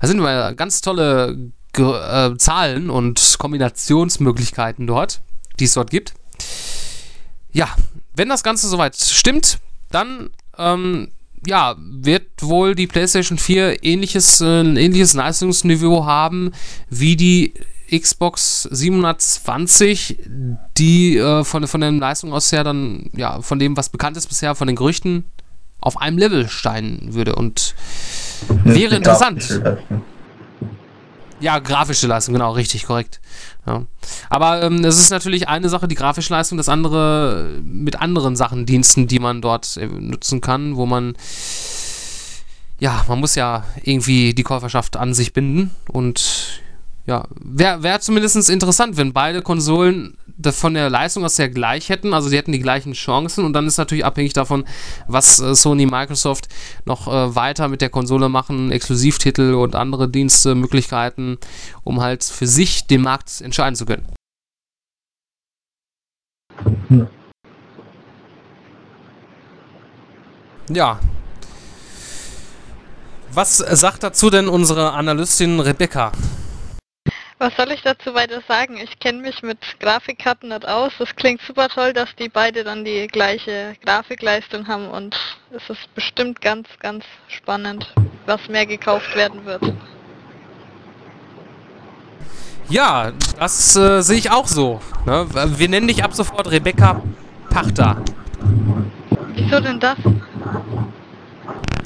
Da sind mal ganz tolle Ge äh, Zahlen und Kombinationsmöglichkeiten dort, die es dort gibt. Ja, wenn das Ganze soweit stimmt, dann ähm, ja, wird wohl die PlayStation 4 ähnliches, äh, ein ähnliches Leistungsniveau haben wie die Xbox 720, die äh, von, von der Leistung aus her dann, ja, von dem, was bekannt ist bisher, von den Gerüchten, auf einem Level steigen würde. Und wäre interessant. Ja, grafische Leistung, genau, richtig, korrekt. Ja. Aber ähm, es ist natürlich eine Sache, die grafische Leistung, das andere mit anderen Sachen, Diensten, die man dort äh, nutzen kann, wo man ja, man muss ja irgendwie die Käuferschaft an sich binden und ja, wäre wär zumindest interessant, wenn beide Konsolen von der Leistung aus her gleich hätten, also die hätten die gleichen Chancen und dann ist natürlich abhängig davon, was äh, Sony, Microsoft noch äh, weiter mit der Konsole machen, Exklusivtitel und andere Dienste, Möglichkeiten, um halt für sich den Markt entscheiden zu können. Ja. Ja. Was sagt dazu denn unsere Analystin Rebecca? Was soll ich dazu weiter sagen? Ich kenne mich mit Grafikkarten nicht aus. Das klingt super toll, dass die beide dann die gleiche Grafikleistung haben und es ist bestimmt ganz, ganz spannend, was mehr gekauft werden wird. Ja, das äh, sehe ich auch so. Ne? Wir nennen dich ab sofort Rebecca Pachter. Wieso denn das?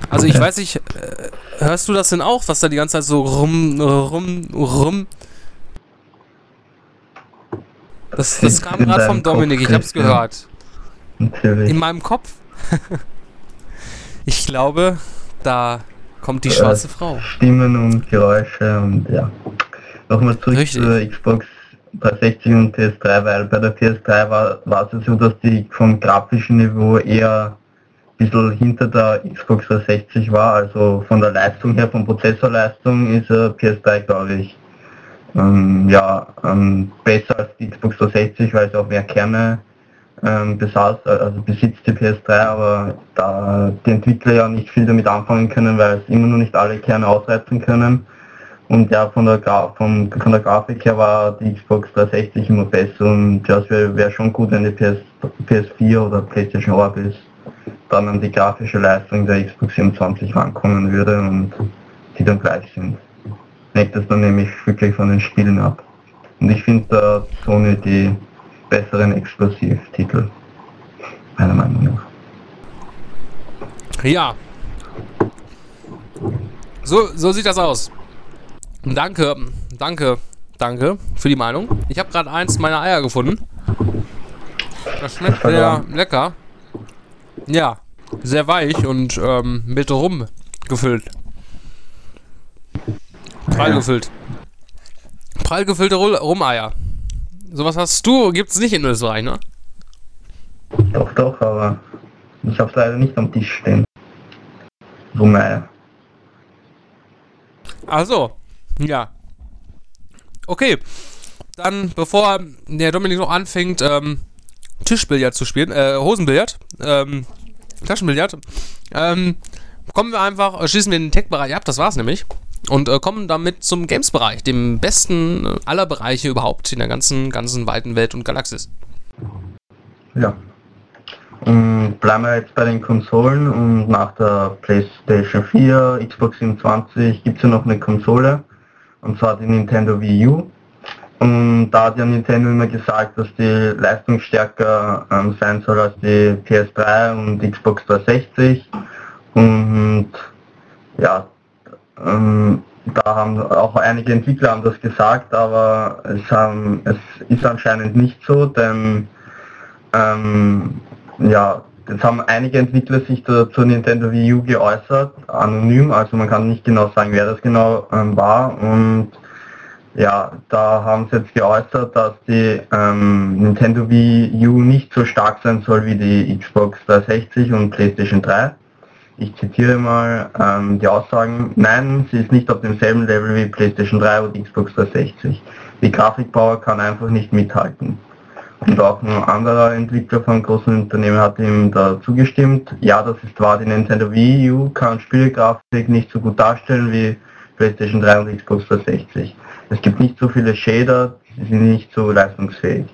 Also ich weiß nicht, äh, hörst du das denn auch, was da die ganze Zeit so rum, rum, rum? Das, das kam gerade vom Dominik, Kopf ich hab's gehört. Natürlich. In meinem Kopf? ich glaube, da kommt die schwarze Äh, Frau. Stimmen und Geräusche und ja. Nochmal zurück Richtig. zur Xbox 360 und PS3, weil bei der PS3 war, war es so, dass die vom grafischen Niveau eher ein bisschen hinter der Xbox 360 war, also von der Leistung her, von Prozessorleistung ist äh, PS3 glaube ich ähm, ja, ähm, besser als die Xbox 360, weil es auch mehr Kerne ähm, besaß, äh, also besitzt die PS3, aber da die Entwickler ja nicht viel damit anfangen können, weil es immer noch nicht alle Kerne ausreizen können. Und ja, von der, Gra von, von der Grafik her war die Xbox 360 immer besser und ja, es wäre wär schon gut, wenn die PS, PS4 oder PlayStation Orbis dann an die grafische Leistung der Xbox 27 rankommen würde und die dann gleich sind. Hängt das dann nämlich wirklich von den Spielen ab. Und ich finde da Sony die besseren Exklusivtitel. Meiner Meinung nach. Ja. So, so sieht das aus. Danke, danke, danke für die Meinung. Ich habe gerade eins meiner Eier gefunden. Das schmeckt sehr lecker. Ja, sehr weich und ähm, mit Rum gefüllt. Prall Ja. gefüllt. Prall gefüllte Ru- Rumeier. Sowas hast du, gibt's nicht in Österreich, ne? Doch, doch, aber ich habe leider nicht am Tisch stehen. Rumeier. Ach so, ja. Okay, dann bevor der Dominik noch anfängt, ähm, Tischbillard zu spielen, äh, Hosenbillard, ähm, Taschenbillard, ähm, kommen wir einfach, äh, schließen wir den Tech-Bereich ab, das war's nämlich. Und äh, kommen damit zum Games-Bereich, dem besten äh, aller Bereiche überhaupt in der ganzen, ganzen weiten Welt und Galaxis. Ja. Und bleiben wir jetzt bei den Konsolen und nach der PlayStation 4, Xbox 27 gibt es ja noch eine Konsole und zwar die Nintendo Wii U. Und da hat ja Nintendo immer gesagt, dass die leistungsstärker ähm, sein soll als die PS3 und Xbox 360. Und ja, ähm, da haben auch einige Entwickler haben das gesagt, aber es, haben, es ist anscheinend nicht so, denn ähm, ja, jetzt haben einige Entwickler sich da zur Nintendo Wii U geäußert, anonym, also man kann nicht genau sagen, wer das genau ähm, war und ja, da haben sie jetzt geäußert, dass die ähm, Nintendo Wii U nicht so stark sein soll wie die Xbox 360 und PlayStation 3. Ich zitiere mal ähm, die Aussagen, nein, sie ist nicht auf demselben Level wie PlayStation 3 und Xbox 360. Die Grafikpower kann einfach nicht mithalten. Und auch ein anderer Entwickler von großen Unternehmen hat ihm da zugestimmt. Ja, das ist wahr, die Nintendo Wii U kann Spielgrafik nicht so gut darstellen wie PlayStation 3 und Xbox 360. Es gibt nicht so viele Shader, sie sind nicht so leistungsfähig.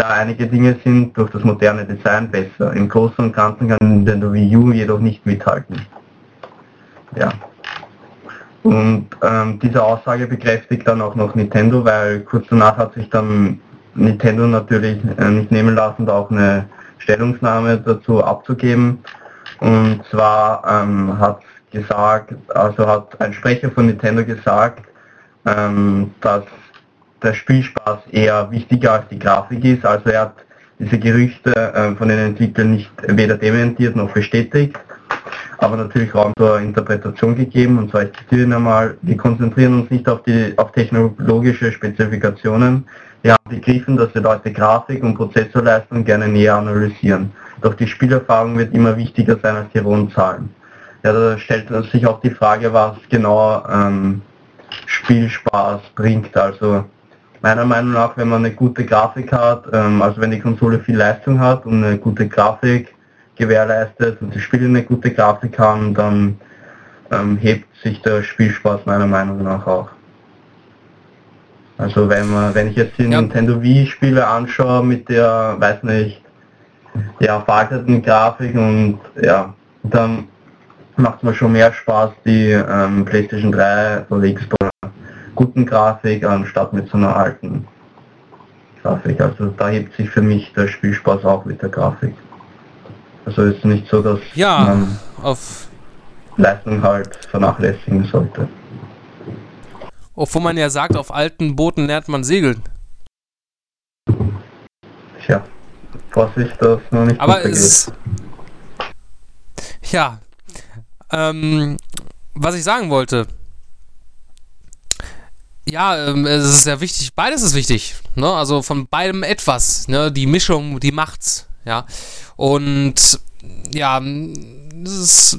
Klar, einige Dinge sind durch das moderne Design besser. Im Großen und Ganzen kann Nintendo Wii U jedoch nicht mithalten. Ja. Und ähm, diese Aussage bekräftigt dann auch noch Nintendo, weil kurz danach hat sich dann Nintendo natürlich äh, nicht nehmen lassen, da auch eine Stellungnahme dazu abzugeben. Und zwar ähm, hat gesagt, also hat ein Sprecher von Nintendo gesagt, ähm, dass der Spielspaß eher wichtiger als die Grafik ist. Also er hat diese Gerüchte äh, von den Entwicklern nicht weder dementiert noch bestätigt, aber natürlich Raum zur Interpretation gegeben. Und zwar, ich zitiere ihn einmal, wir konzentrieren uns nicht auf die auf technologische Spezifikationen. Wir haben begriffen, dass wir Leute Grafik und Prozessorleistung gerne näher analysieren. Doch die Spielerfahrung wird immer wichtiger sein als die rohen. Ja, da stellt sich auch die Frage, was genau ähm, Spielspaß bringt. Also meiner Meinung nach, wenn man eine gute Grafik hat, ähm, also wenn die Konsole viel Leistung hat und eine gute Grafik gewährleistet und die Spiele eine gute Grafik haben, dann ähm, hebt sich der Spielspaß meiner Meinung nach auch. Also wenn man, wenn ich jetzt die Ja. Nintendo Wii Spiele anschaue mit der, weiß nicht, ja, veralteten Grafik und ja, dann macht mir schon mehr Spaß die ähm, PlayStation 3 oder Xbox guten Grafik anstatt mit so einer alten Grafik. Also da hebt sich für mich der Spielspaß auch mit der Grafik. Also ist nicht so, dass Ja, man auf, Leistung halt vernachlässigen sollte. Obwohl man ja sagt, auf alten Booten lernt man segeln. Tja, Vorsicht, dass noch nicht Aber es ist. Ja. Ähm, was ich sagen wollte. Ja, ähm, es ist sehr wichtig. Beides ist wichtig. Ne? Also von beidem etwas. Ne? Die Mischung, die macht's. Ja. Und ja, es ist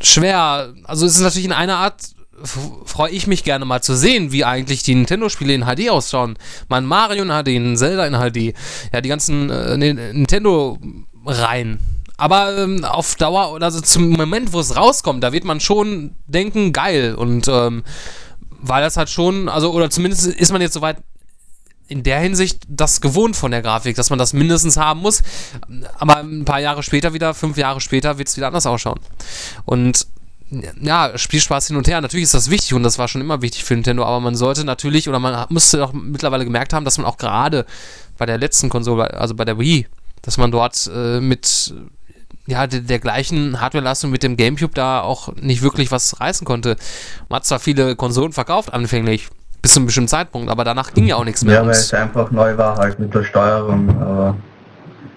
schwer. Also es ist natürlich in einer Art freue ich mich gerne mal zu sehen, wie eigentlich die Nintendo-Spiele in HD ausschauen. Mein Mario in HD, ein Zelda in HD, ja, die ganzen äh, Nintendo-Reihen. Aber ähm, auf Dauer, also zum Moment, wo es rauskommt, da wird man schon denken, geil. Und ähm, weil das halt schon, also, oder zumindest ist man jetzt soweit in der Hinsicht das gewohnt von der Grafik, dass man das mindestens haben muss. Aber ein paar Jahre später wieder, fünf Jahre später, wird es wieder anders ausschauen. Und ja, Spielspaß hin und her, natürlich ist das wichtig und das war schon immer wichtig für Nintendo, aber man sollte natürlich, oder man müsste doch mittlerweile gemerkt haben, dass man auch gerade bei der letzten Konsole, also bei der Wii, dass man dort äh, mit ja, der, der gleichen Hardwareleistung mit dem Gamecube da auch nicht wirklich was reißen konnte. Man hat zwar viele Konsolen verkauft anfänglich, bis zu einem bestimmten Zeitpunkt, aber danach ging ja auch nichts mehr. Ja, weil es einfach neu war halt mit der Steuerung, aber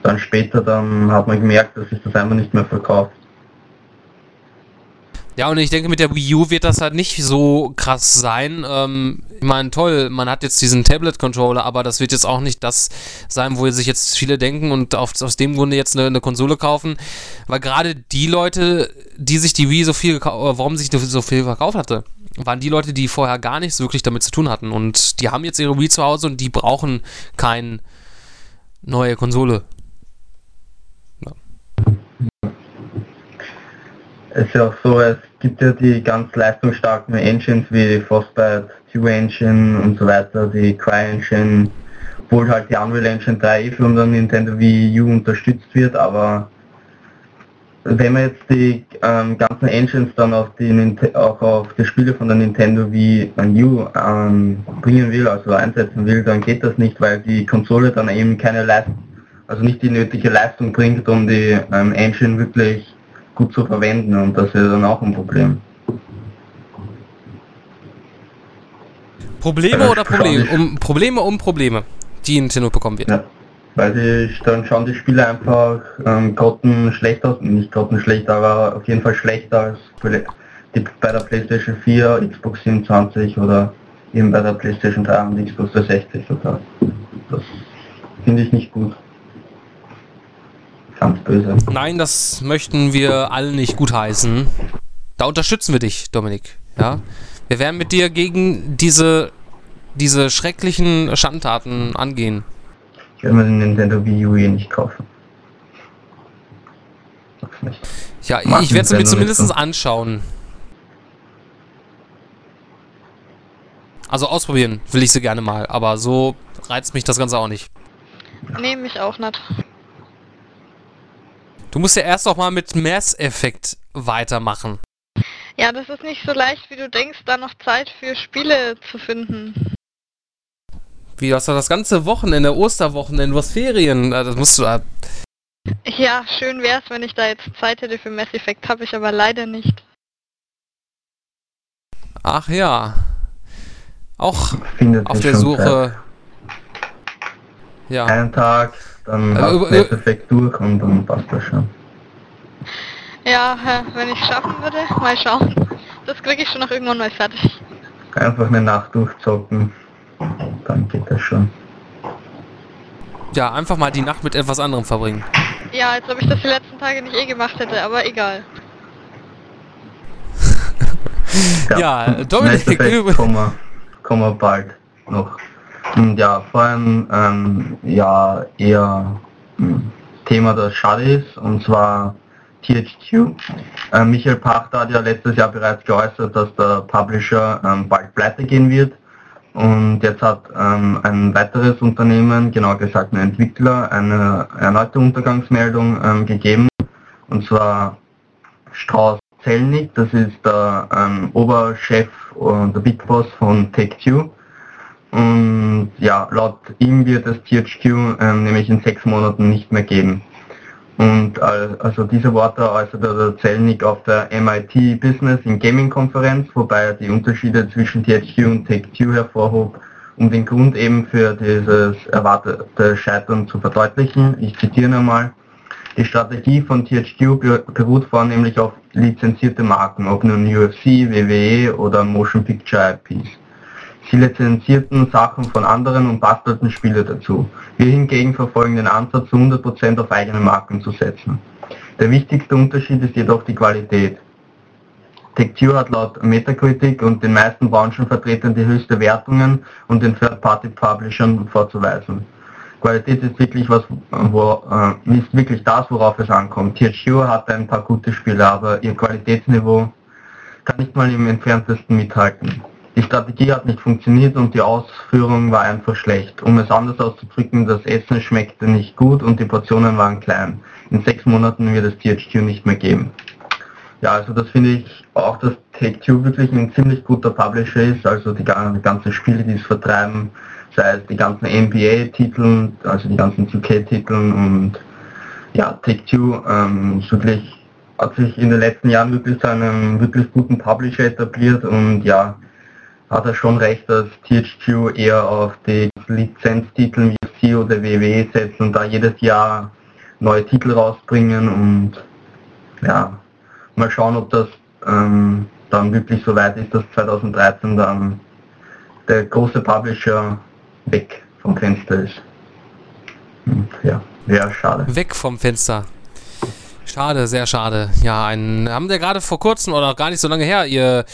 dann später dann hat man gemerkt, dass sich das einfach nicht mehr verkauft. Ja, und ich denke, mit der Wii U wird das halt nicht so krass sein. Ähm, ich meine, toll, man hat jetzt diesen Tablet-Controller, aber das wird jetzt auch nicht das sein, wo sich jetzt viele denken und auf, aus dem Grunde jetzt eine, eine Konsole kaufen. Weil gerade die Leute, die sich die Wii so viel, oder warum sich so viel verkauft hatte, waren die Leute, die vorher gar nichts wirklich damit zu tun hatten. Und die haben jetzt ihre Wii zu Hause und die brauchen keine neue Konsole. Es ist ja auch so, es gibt ja die ganz leistungsstarken Engines wie Frostbite 2 Engine und so weiter, die Cry-Engine, obwohl halt die Unreal Engine 3 von der Nintendo Wii U unterstützt wird, aber wenn man jetzt die ähm, ganzen Engines dann auf die auch auf die Spiele von der Nintendo Wii U ähm, bringen will, also einsetzen will, dann geht das nicht, weil die Konsole dann eben keine Leistung, also nicht die nötige Leistung bringt, um die ähm, Engine wirklich gut zu verwenden und das ist dann auch ein Problem. Probleme Ja, oder Probleme? Um, Probleme um Probleme, die Nintendo bekommen wird. Ja. Weil die, dann schauen die Spiele einfach ähm, grotten schlecht aus, nicht grotten schlecht, aber auf jeden Fall schlechter als bei die bei der Playstation 4, Xbox 27 oder eben bei der Playstation 3 und Xbox 360 sogar. Das finde ich nicht gut. Nein, das möchten wir alle nicht gutheißen. Da unterstützen wir dich, Dominik. Ja? Wir werden mit dir gegen diese, diese schrecklichen Schandtaten angehen. Ich werde mir den Nintendo Wii U eh nicht kaufen. Sag's nicht. Ja, Mag ich werde es mir zumindest anschauen. Also ausprobieren will ich sie gerne mal, aber so reizt mich das Ganze auch nicht. Nee, mich auch nicht. Du musst ja erst auch mal mit Mass Effect weitermachen. Ja, das ist nicht so leicht, wie du denkst, da noch Zeit für Spiele zu finden. Wie, du hast doch das ganze Wochenende, Osterwochenende, du hast Ferien. äh, Das musst du. äh, Ja, schön wär's, wenn ich da jetzt Zeit hätte für Mass Effect, habe ich aber leider nicht. Ach ja. Auch Findet auf der Suche. Ja. Einen Tag, dann Äh, du Mass Effect durch und dann passt das schon. Ja, äh, wenn ich schaffen würde, mal schauen. Das kriege ich schon noch irgendwann mal fertig. Einfach eine Nacht durchzocken, dann geht das schon. Ja, einfach mal die Nacht mit etwas anderem verbringen. Ja, als ob ich das die letzten Tage nicht eh gemacht hätte, aber egal. Ja, zum Dominik, kommen wir bald noch. Und ja, vor allem ähm, ja eher ein Thema, das schade ist, und zwar THQ. Äh, Michael Pachter hat ja letztes Jahr bereits geäußert, dass der Publisher ähm, bald pleite gehen wird. Und jetzt hat ähm, ein weiteres Unternehmen, genauer gesagt ein Entwickler, eine erneute Untergangsmeldung ähm, gegeben. Und zwar Strauß Zelnick, das ist der ähm, Oberchef und der Big Boss von Take-Two. Und ja, laut ihm wird es THQ ähm, nämlich in sechs Monaten nicht mehr geben. Und also diese Worte äußerte der Zelnick auf der MIT Business in Gaming Konferenz, wobei er die Unterschiede zwischen THQ und Take-Two hervorhob, um den Grund eben für dieses erwartete Scheitern zu verdeutlichen. Ich zitiere nochmal. Die Strategie von THQ beruht vornehmlich auf lizenzierte Marken, ob nun UFC, WWE oder Motion Picture IPs. Sie lizenzierten Sachen von anderen und bastelten Spiele dazu. Wir hingegen verfolgen den Ansatz, zu 100% auf eigene Marken zu setzen. Der wichtigste Unterschied ist jedoch die Qualität. Take-Two hat laut Metacritic und den meisten Branchenvertretern die höchste Wertungen und den Third-Party-Publishern vorzuweisen. Qualität ist wirklich was, wo, äh, ist wirklich das, worauf es ankommt. THQ hat ein paar gute Spiele, aber ihr Qualitätsniveau kann nicht mal im entferntesten mithalten. Die Strategie hat nicht funktioniert und die Ausführung war einfach schlecht. Um es anders auszudrücken, das Essen schmeckte nicht gut und die Portionen waren klein. In sechs Monaten wird es THQ nicht mehr geben. Ja, also das finde ich auch, dass Take-Two wirklich ein ziemlich guter Publisher ist, also die ganzen Spiele, die es vertreiben, sei es die ganzen NBA-Titel, also die ganzen 2K-Titeln und ja, Take-Two ähm, wirklich, hat sich in den letzten Jahren wirklich zu einem wirklich guten Publisher etabliert und ja, hat er schon recht, dass THQ eher auf die Lizenztitel wie UFC oder WWE setzt und da jedes Jahr neue Titel rausbringen und ja, mal schauen, ob das ähm, dann wirklich so weit ist, dass 2013 dann der große Publisher weg vom Fenster ist. Und ja, wäre schade. Weg vom Fenster. Schade, sehr schade. Ja, ein, haben wir gerade vor kurzem oder gar nicht so lange her ihr,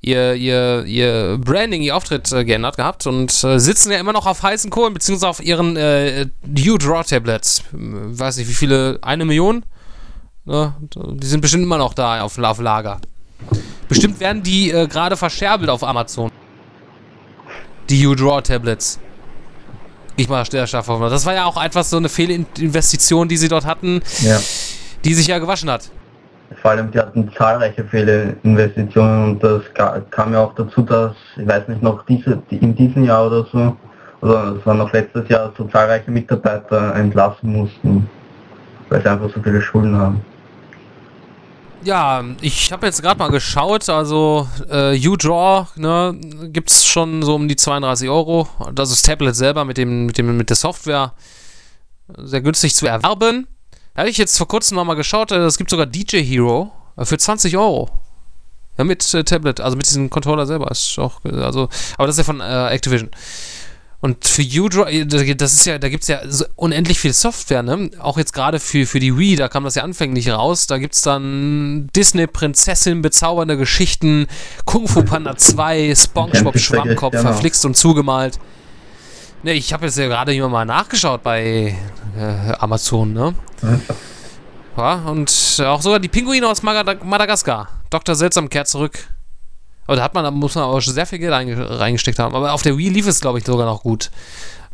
ihr, ihr, ihr Branding, ihr Auftritt äh, geändert gehabt und äh, sitzen ja immer noch auf heißen Kohlen, beziehungsweise auf ihren äh, U-Draw-Tablets. Weiß nicht, wie viele, eine Million? Ja, die sind bestimmt immer noch da auf, auf Lager. Bestimmt werden die äh, gerade verscherbelt auf Amazon. Die U-Draw-Tablets. Ich mal der Das war ja auch einfach so eine Fehlinvestition, die sie dort hatten, ja. Die sich ja gewaschen hat. Vor allem, die hatten zahlreiche Fehlinvestitionen und das kam ja auch dazu, dass, ich weiß nicht, noch diese, in diesem Jahr oder so, oder es war noch letztes Jahr, so zahlreiche Mitarbeiter entlassen mussten, weil sie einfach so viele Schulden haben. Ja, ich habe jetzt gerade mal geschaut, also äh, UDraw ne, gibt es schon so um die 32 Euro. Das ist Tablet selber mit, dem, mit, dem, mit der Software sehr günstig zu erwerben. Da hatte ich jetzt vor kurzem nochmal geschaut, äh, es gibt sogar DJ Hero äh, für 20 Euro. Ja, mit äh, Tablet, also mit diesem Controller selber. Ist auch, also, aber das ist ja von äh, Activision. Und für U-Draw, das ist ja, da gibt es ja unendlich viel Software, ne? Auch jetzt gerade für, für die Wii, da kam das ja anfänglich raus. Da gibt es dann Disney-Prinzessin, bezaubernde Geschichten, Kung Fu Panda 2, Spongebob Schwammkopf, genau. verflixt und zugemalt. Ne, ich habe jetzt ja gerade immer mal nachgeschaut bei äh, Amazon, ne? Ja, und auch sogar die Pinguine aus Madagaskar. Dr. Seltsam kehrt zurück. Aber da hat man, da muss man aber schon sehr viel Geld reingesteckt haben. Aber auf der Wii lief es, glaube ich, sogar noch gut.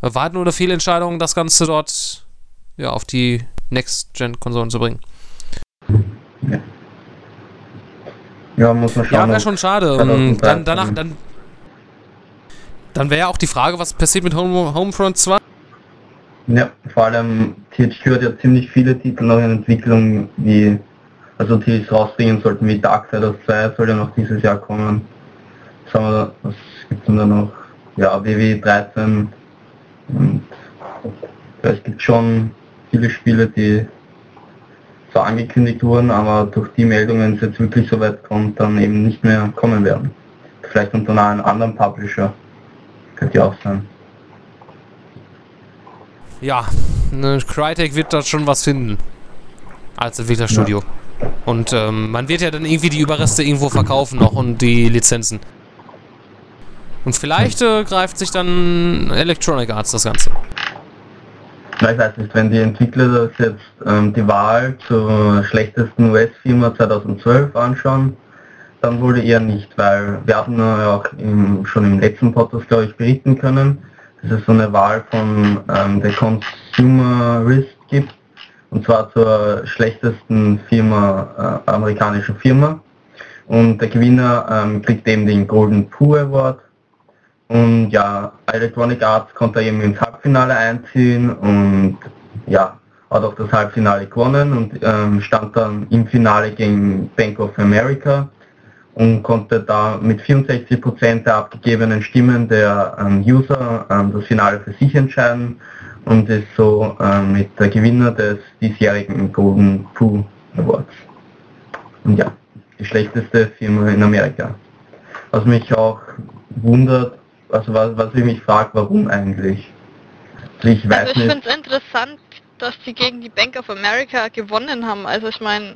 War halt nur eine Fehlentscheidung, das Ganze dort ja, auf die Next-Gen-Konsolen zu bringen. Ja. ja, muss man schauen. Ja, wäre schon schade. Dann, danach, dann, dann wäre ja auch die Frage, was passiert mit Home, Homefront 2? Ja, vor allem THQ hat ja ziemlich viele Titel noch in Entwicklung, wie also die es rausbringen sollten wie Darksiders 2 soll ja noch dieses Jahr kommen. Was, haben wir, was gibt es da noch? Ja, WW 13 und ja, es gibt schon viele Spiele, die zwar angekündigt wurden, aber durch die Meldung, wenn es jetzt wirklich so weit kommt, dann eben nicht mehr kommen werden. Vielleicht unter einem anderen Publisher. Könnte ja auch sein. Ja, ne, Crytek wird dort schon was finden. Als Entwicklerstudio. Ja. Und ähm, man wird ja dann irgendwie die Überreste irgendwo verkaufen noch und die Lizenzen. Und vielleicht äh, greift sich dann Electronic Arts das Ganze. ich weiß nicht, wenn die Entwickler das jetzt ähm, die Wahl zur schlechtesten US-Firma 2012 anschauen, dann wohl eher nicht, weil wir hatten ja auch im, schon im letzten Podcast, glaube ich, berichten können, dass es so eine Wahl von ähm, der Consumer Risk gibt und zwar zur schlechtesten Firma, äh, amerikanischen Firma. Und der Gewinner ähm, kriegt eben den Golden Pooh Award. Und ja, Electronic Arts konnte eben ins Halbfinale einziehen und ja, hat auch das Halbfinale gewonnen und ähm, stand dann im Finale gegen Bank of America und konnte da mit 64% der abgegebenen Stimmen der ähm, User ähm, das Finale für sich entscheiden und ist so ähm, mit der Gewinner des diesjährigen Golden Pooh Awards. Und ja, die schlechteste Firma in Amerika. Was mich auch wundert, also was, was ich mich frage, warum eigentlich? Also ich weiß also ich finde es interessant, dass die gegen die Bank of America gewonnen haben. Also ich meine,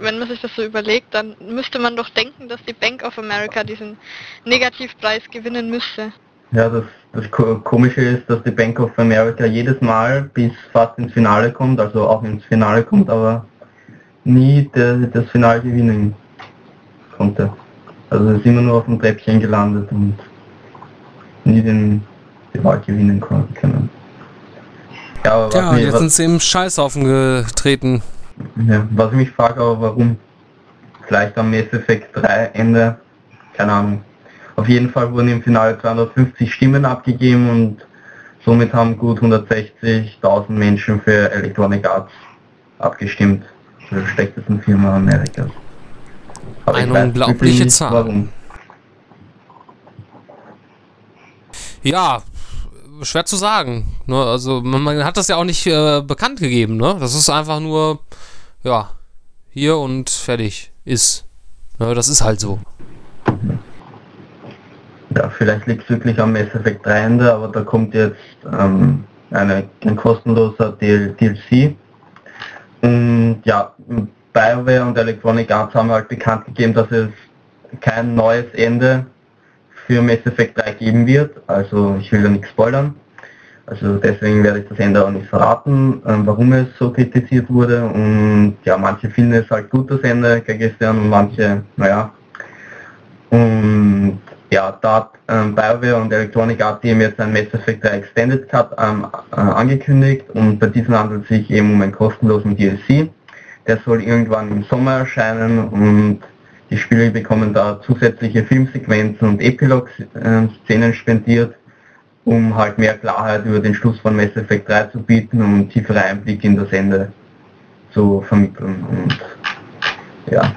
wenn man sich das so überlegt, dann müsste man doch denken, dass die Bank of America diesen Negativpreis gewinnen müsste. Ja, das, das Komische ist, dass die Bank of America jedes Mal bis fast ins Finale kommt, also auch ins Finale kommt, aber nie der, das Finale gewinnen konnte. Also ist immer nur auf dem Treppchen gelandet und nie den, die Wahl gewinnen können. Ja, aber Tja, jetzt sind sie im Scheißhaufen getreten. Ja, was ich mich frage, aber warum? Vielleicht am Mass Effect 3 Ende, keine Ahnung. Auf jeden Fall wurden im Finale 250 Stimmen abgegeben und somit haben gut 160.000 Menschen für Electronic Arts abgestimmt. Zur schlechtesten Firma Amerikas. Aber Eine unglaubliche Zahl. Warum. Ja, schwer zu sagen. Ne? Also man, man, hat das ja auch nicht äh, bekannt gegeben. Ne? Das ist einfach nur, ja, hier und fertig ist. Ne? Das ist halt so. Ja, vielleicht liegt es wirklich am Mass Effect 3 Ende, aber da kommt jetzt ähm, eine, ein kostenloser DLC. Und ja, BioWare und Electronic Arts haben halt bekannt gegeben, dass es kein neues Ende für Mass Effect 3 geben wird. Also ich will da nichts spoilern. Also deswegen werde ich das Ende auch nicht verraten, ähm, warum es so kritisiert wurde. Und ja, manche finden es halt gut, das Ende gestern und manche, naja. Und ja, da hat ähm, BioWare und Electronic Arts Team jetzt ein Mass Effect 3 Extended Cut ähm, äh, angekündigt und bei diesem handelt es sich eben um einen kostenlosen DLC. Der soll irgendwann im Sommer erscheinen und die Spieler bekommen da zusätzliche Filmsequenzen und Epilog-Szenen spendiert, um halt mehr Klarheit über den Schluss von Mass Effect 3 zu bieten und tiefere Einblick in das Ende zu vermitteln. Und ja,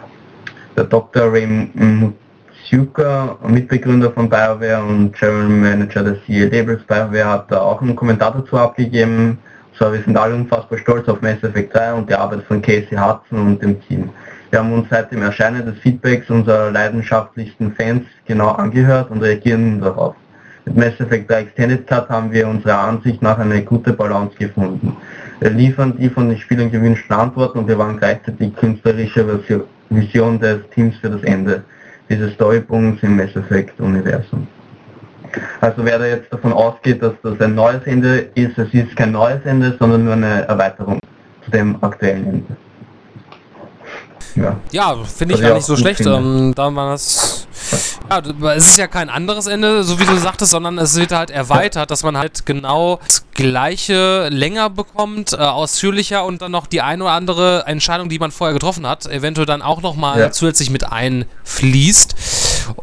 der Dr. Ray Mutsuka, Mitbegründer von BioWare und General Manager des CA Labels BioWare, hat da auch einen Kommentar dazu abgegeben, so, wir sind alle unfassbar stolz auf Mass Effect 3 und die Arbeit von Casey Hudson und dem Team. Wir haben uns seit dem Erscheinen des Feedbacks unserer leidenschaftlichsten Fans genau angehört und reagieren darauf. Mit Mass Effect 3 Extended Cut haben wir unserer Ansicht nach eine gute Balance gefunden. Wir liefern die von den Spielern gewünschten Antworten und wir waren gleichzeitig künstlerische Vision des Teams für das Ende dieses Storypunkts im Mass Effect Universum. Also wer da jetzt davon ausgeht, dass das ein neues Ende ist, es ist kein neues Ende, sondern nur eine Erweiterung zu dem aktuellen Ende. Ja, ja finde ich gar nicht so schlecht. Ähm, da war das. Ja, es ist ja kein anderes Ende, so wie du sagtest, sondern es wird halt erweitert, dass man halt genau das gleiche länger bekommt, äh, ausführlicher und dann noch die eine oder andere Entscheidung, die man vorher getroffen hat, eventuell dann auch nochmal ja. zusätzlich mit einfließt.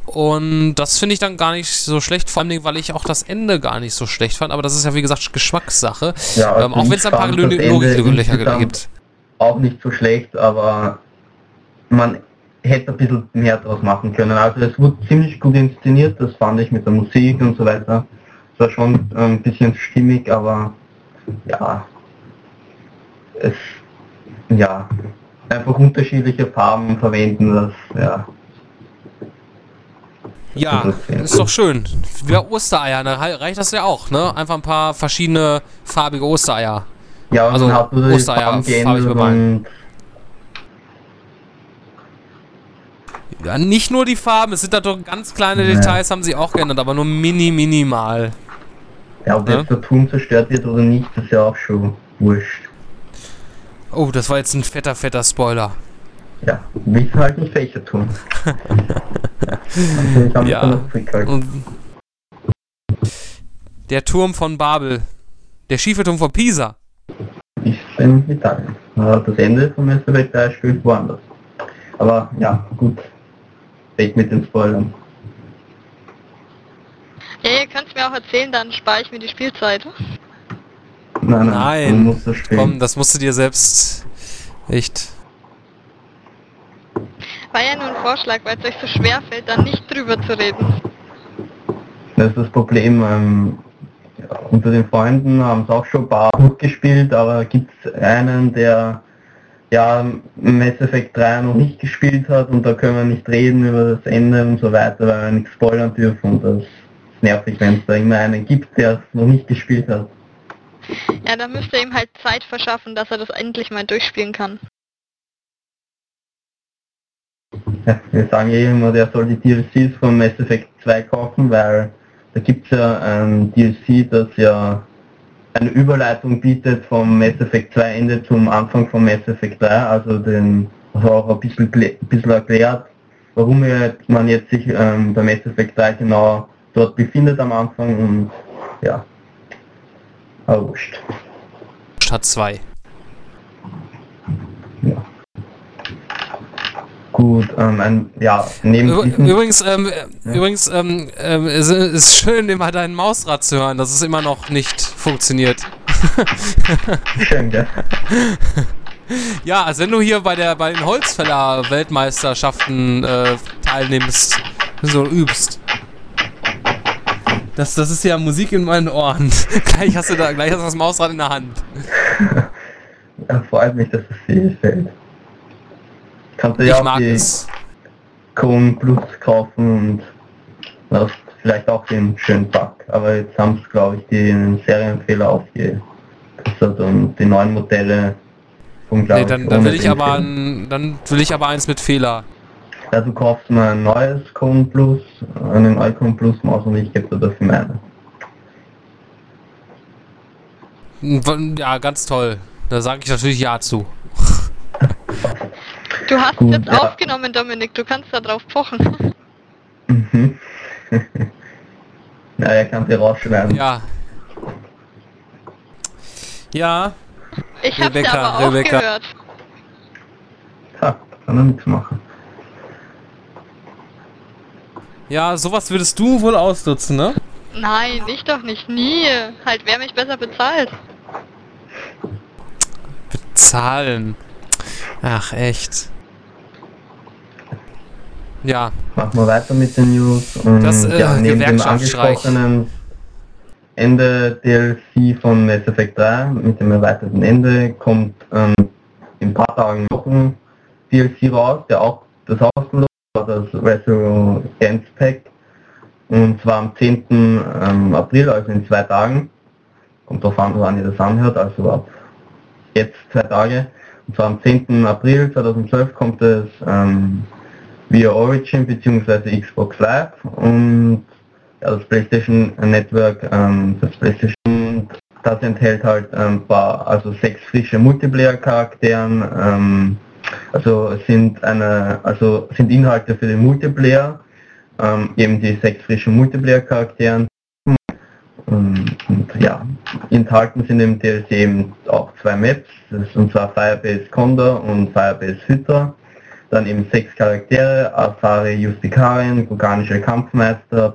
Und das finde ich dann gar nicht so schlecht, vor allem, weil ich auch das Ende gar nicht so schlecht fand. Aber das ist ja, wie gesagt, Geschmackssache. Ja, ähm, auch wenn es ein paar Logiklöcher gibt. Auch nicht so schlecht, aber man hätte ein bisschen mehr draus machen können. Also es wurde ziemlich gut inszeniert, das fand ich mit der Musik und so weiter. Es war schon ein bisschen stimmig, aber ja, es, ja, einfach unterschiedliche Farben verwenden, das, ja, ja, ist doch schön. Wie Ostereier, da reicht das ja auch, ne? Einfach ein paar verschiedene farbige Ostereier. Ja, also Ostereier farbig bemalen. Ja, nicht nur die Farben, es sind da doch ganz kleine nee. Details, haben sie auch geändert, aber nur mini, minimal. Ja, ob ja? jetzt der Turm zerstört wird oder nicht, ist ja auch schon wurscht. Oh, das war jetzt ein fetter, fetter Spoiler. Ja, wie halt nicht welcher Turm. also ja. Der Turm von Babel. Der schiefe Turm von Pisa. Ist in Italien. Das Ende vom 3 spielt woanders. Aber ja, gut. Weg mit den Spoilern. Ja, ihr könnt mir auch erzählen, dann spare ich mir die Spielzeit. Nein, nein, Nein. das. Komm, das musst du dir selbst echt. War ja nur ein Vorschlag, weil es euch so schwer fällt, dann nicht drüber zu reden. Das ist das Problem. Ähm, unter den Freunden haben es auch schon ein paar durchgespielt, aber gibt es einen, der ja Mass Effect 3 noch nicht gespielt hat und da können wir nicht reden über das Ende und so weiter, weil wir nichts spoilern dürfen und das ist nervig, wenn es da immer einen gibt, der es noch nicht gespielt hat. Ja, dann müsst ihr ihm halt Zeit verschaffen, dass er das endlich mal durchspielen kann. Ja, wir sagen eh immer, der soll die DLCs von Mass Effect 2 kaufen, weil da gibt es ja ein DLC, das ja eine Überleitung bietet vom Mass Effect 2 Ende zum Anfang von Mass Effect 3, also den also auch ein bisschen, ein bisschen erklärt, warum man jetzt sich ähm, bei Mass Effect 3 genau dort befindet am Anfang und ja, aber wurscht. Stadt 2. Ja. Gut, ähm, ein, ja, neben Übrigens, ähm, übrigens, ähm, ähm, es ist schön, immer deinen Mausrad zu hören, dass es immer noch nicht funktioniert. Schön, gell? Ja, als wenn du hier bei der bei den Holzfäller-Weltmeisterschaften äh, teilnimmst, so übst. Das, das ist ja Musik in meinen Ohren. gleich hast du da, gleich hast du das Mausrad in der Hand. Ja, freut mich, dass es dir gefällt. Kannst du ja auch die es. Plus kaufen und hast vielleicht auch den schönen Bug. Aber jetzt haben es, glaube ich, den Serienfehler aufgebessert und die neuen Modelle vom Nee, dann, dann will ich aber ein, dann will ich aber eins mit Fehler. Ja, du kaufst mal ein neues Chrome Plus, einen Icon Plus Maus und ich gebe dir dafür meine. Ja, ganz toll. Da sage ich natürlich Ja zu. Du hast Gut, jetzt ja. aufgenommen, Dominik, du kannst da drauf pochen. Mhm. Na, er kann sie rausschneiden. Ja. Ja, Ich hab's Rebecca, ja aber auch Rebecca. gehört. Ha, kann er nichts machen. ja, sowas würdest du wohl ausnutzen, ne? Nein, ich doch nicht, nie. Halt, wer mich besser bezahlt. Bezahlen. Ach, echt. Ja, Machen wir weiter mit den News. Und Das, äh, ja, neben dem angesprochenen Ende DLC von Mass Effect 3 mit dem erweiterten Ende kommt ähm, in ein paar Tagen noch ein DLC raus, der auch das kostenlos war, das Resurgence Pack. Und zwar am 10. ähm, April, also in zwei Tagen. Kommt drauf an, wann ihr das anhört, also ab jetzt zwei Tage. Und zwar am 10. April 2012 kommt es ähm, via Origin bzw. Xbox Live und das PlayStation Network, ähm, das PlayStation, das enthält halt ein paar, also sechs frische Multiplayer-Charakteren, ähm, also sind eine, also sind Inhalte für den Multiplayer, ähm, eben die sechs frischen Multiplayer-Charakteren. Und, und ja, enthalten sind im DLC eben auch zwei Maps, das ist und zwar Firebase Condor und Firebase Hydra dann eben sechs Charaktere, Asari Justikarin, Vulkanischer Kampfmeister,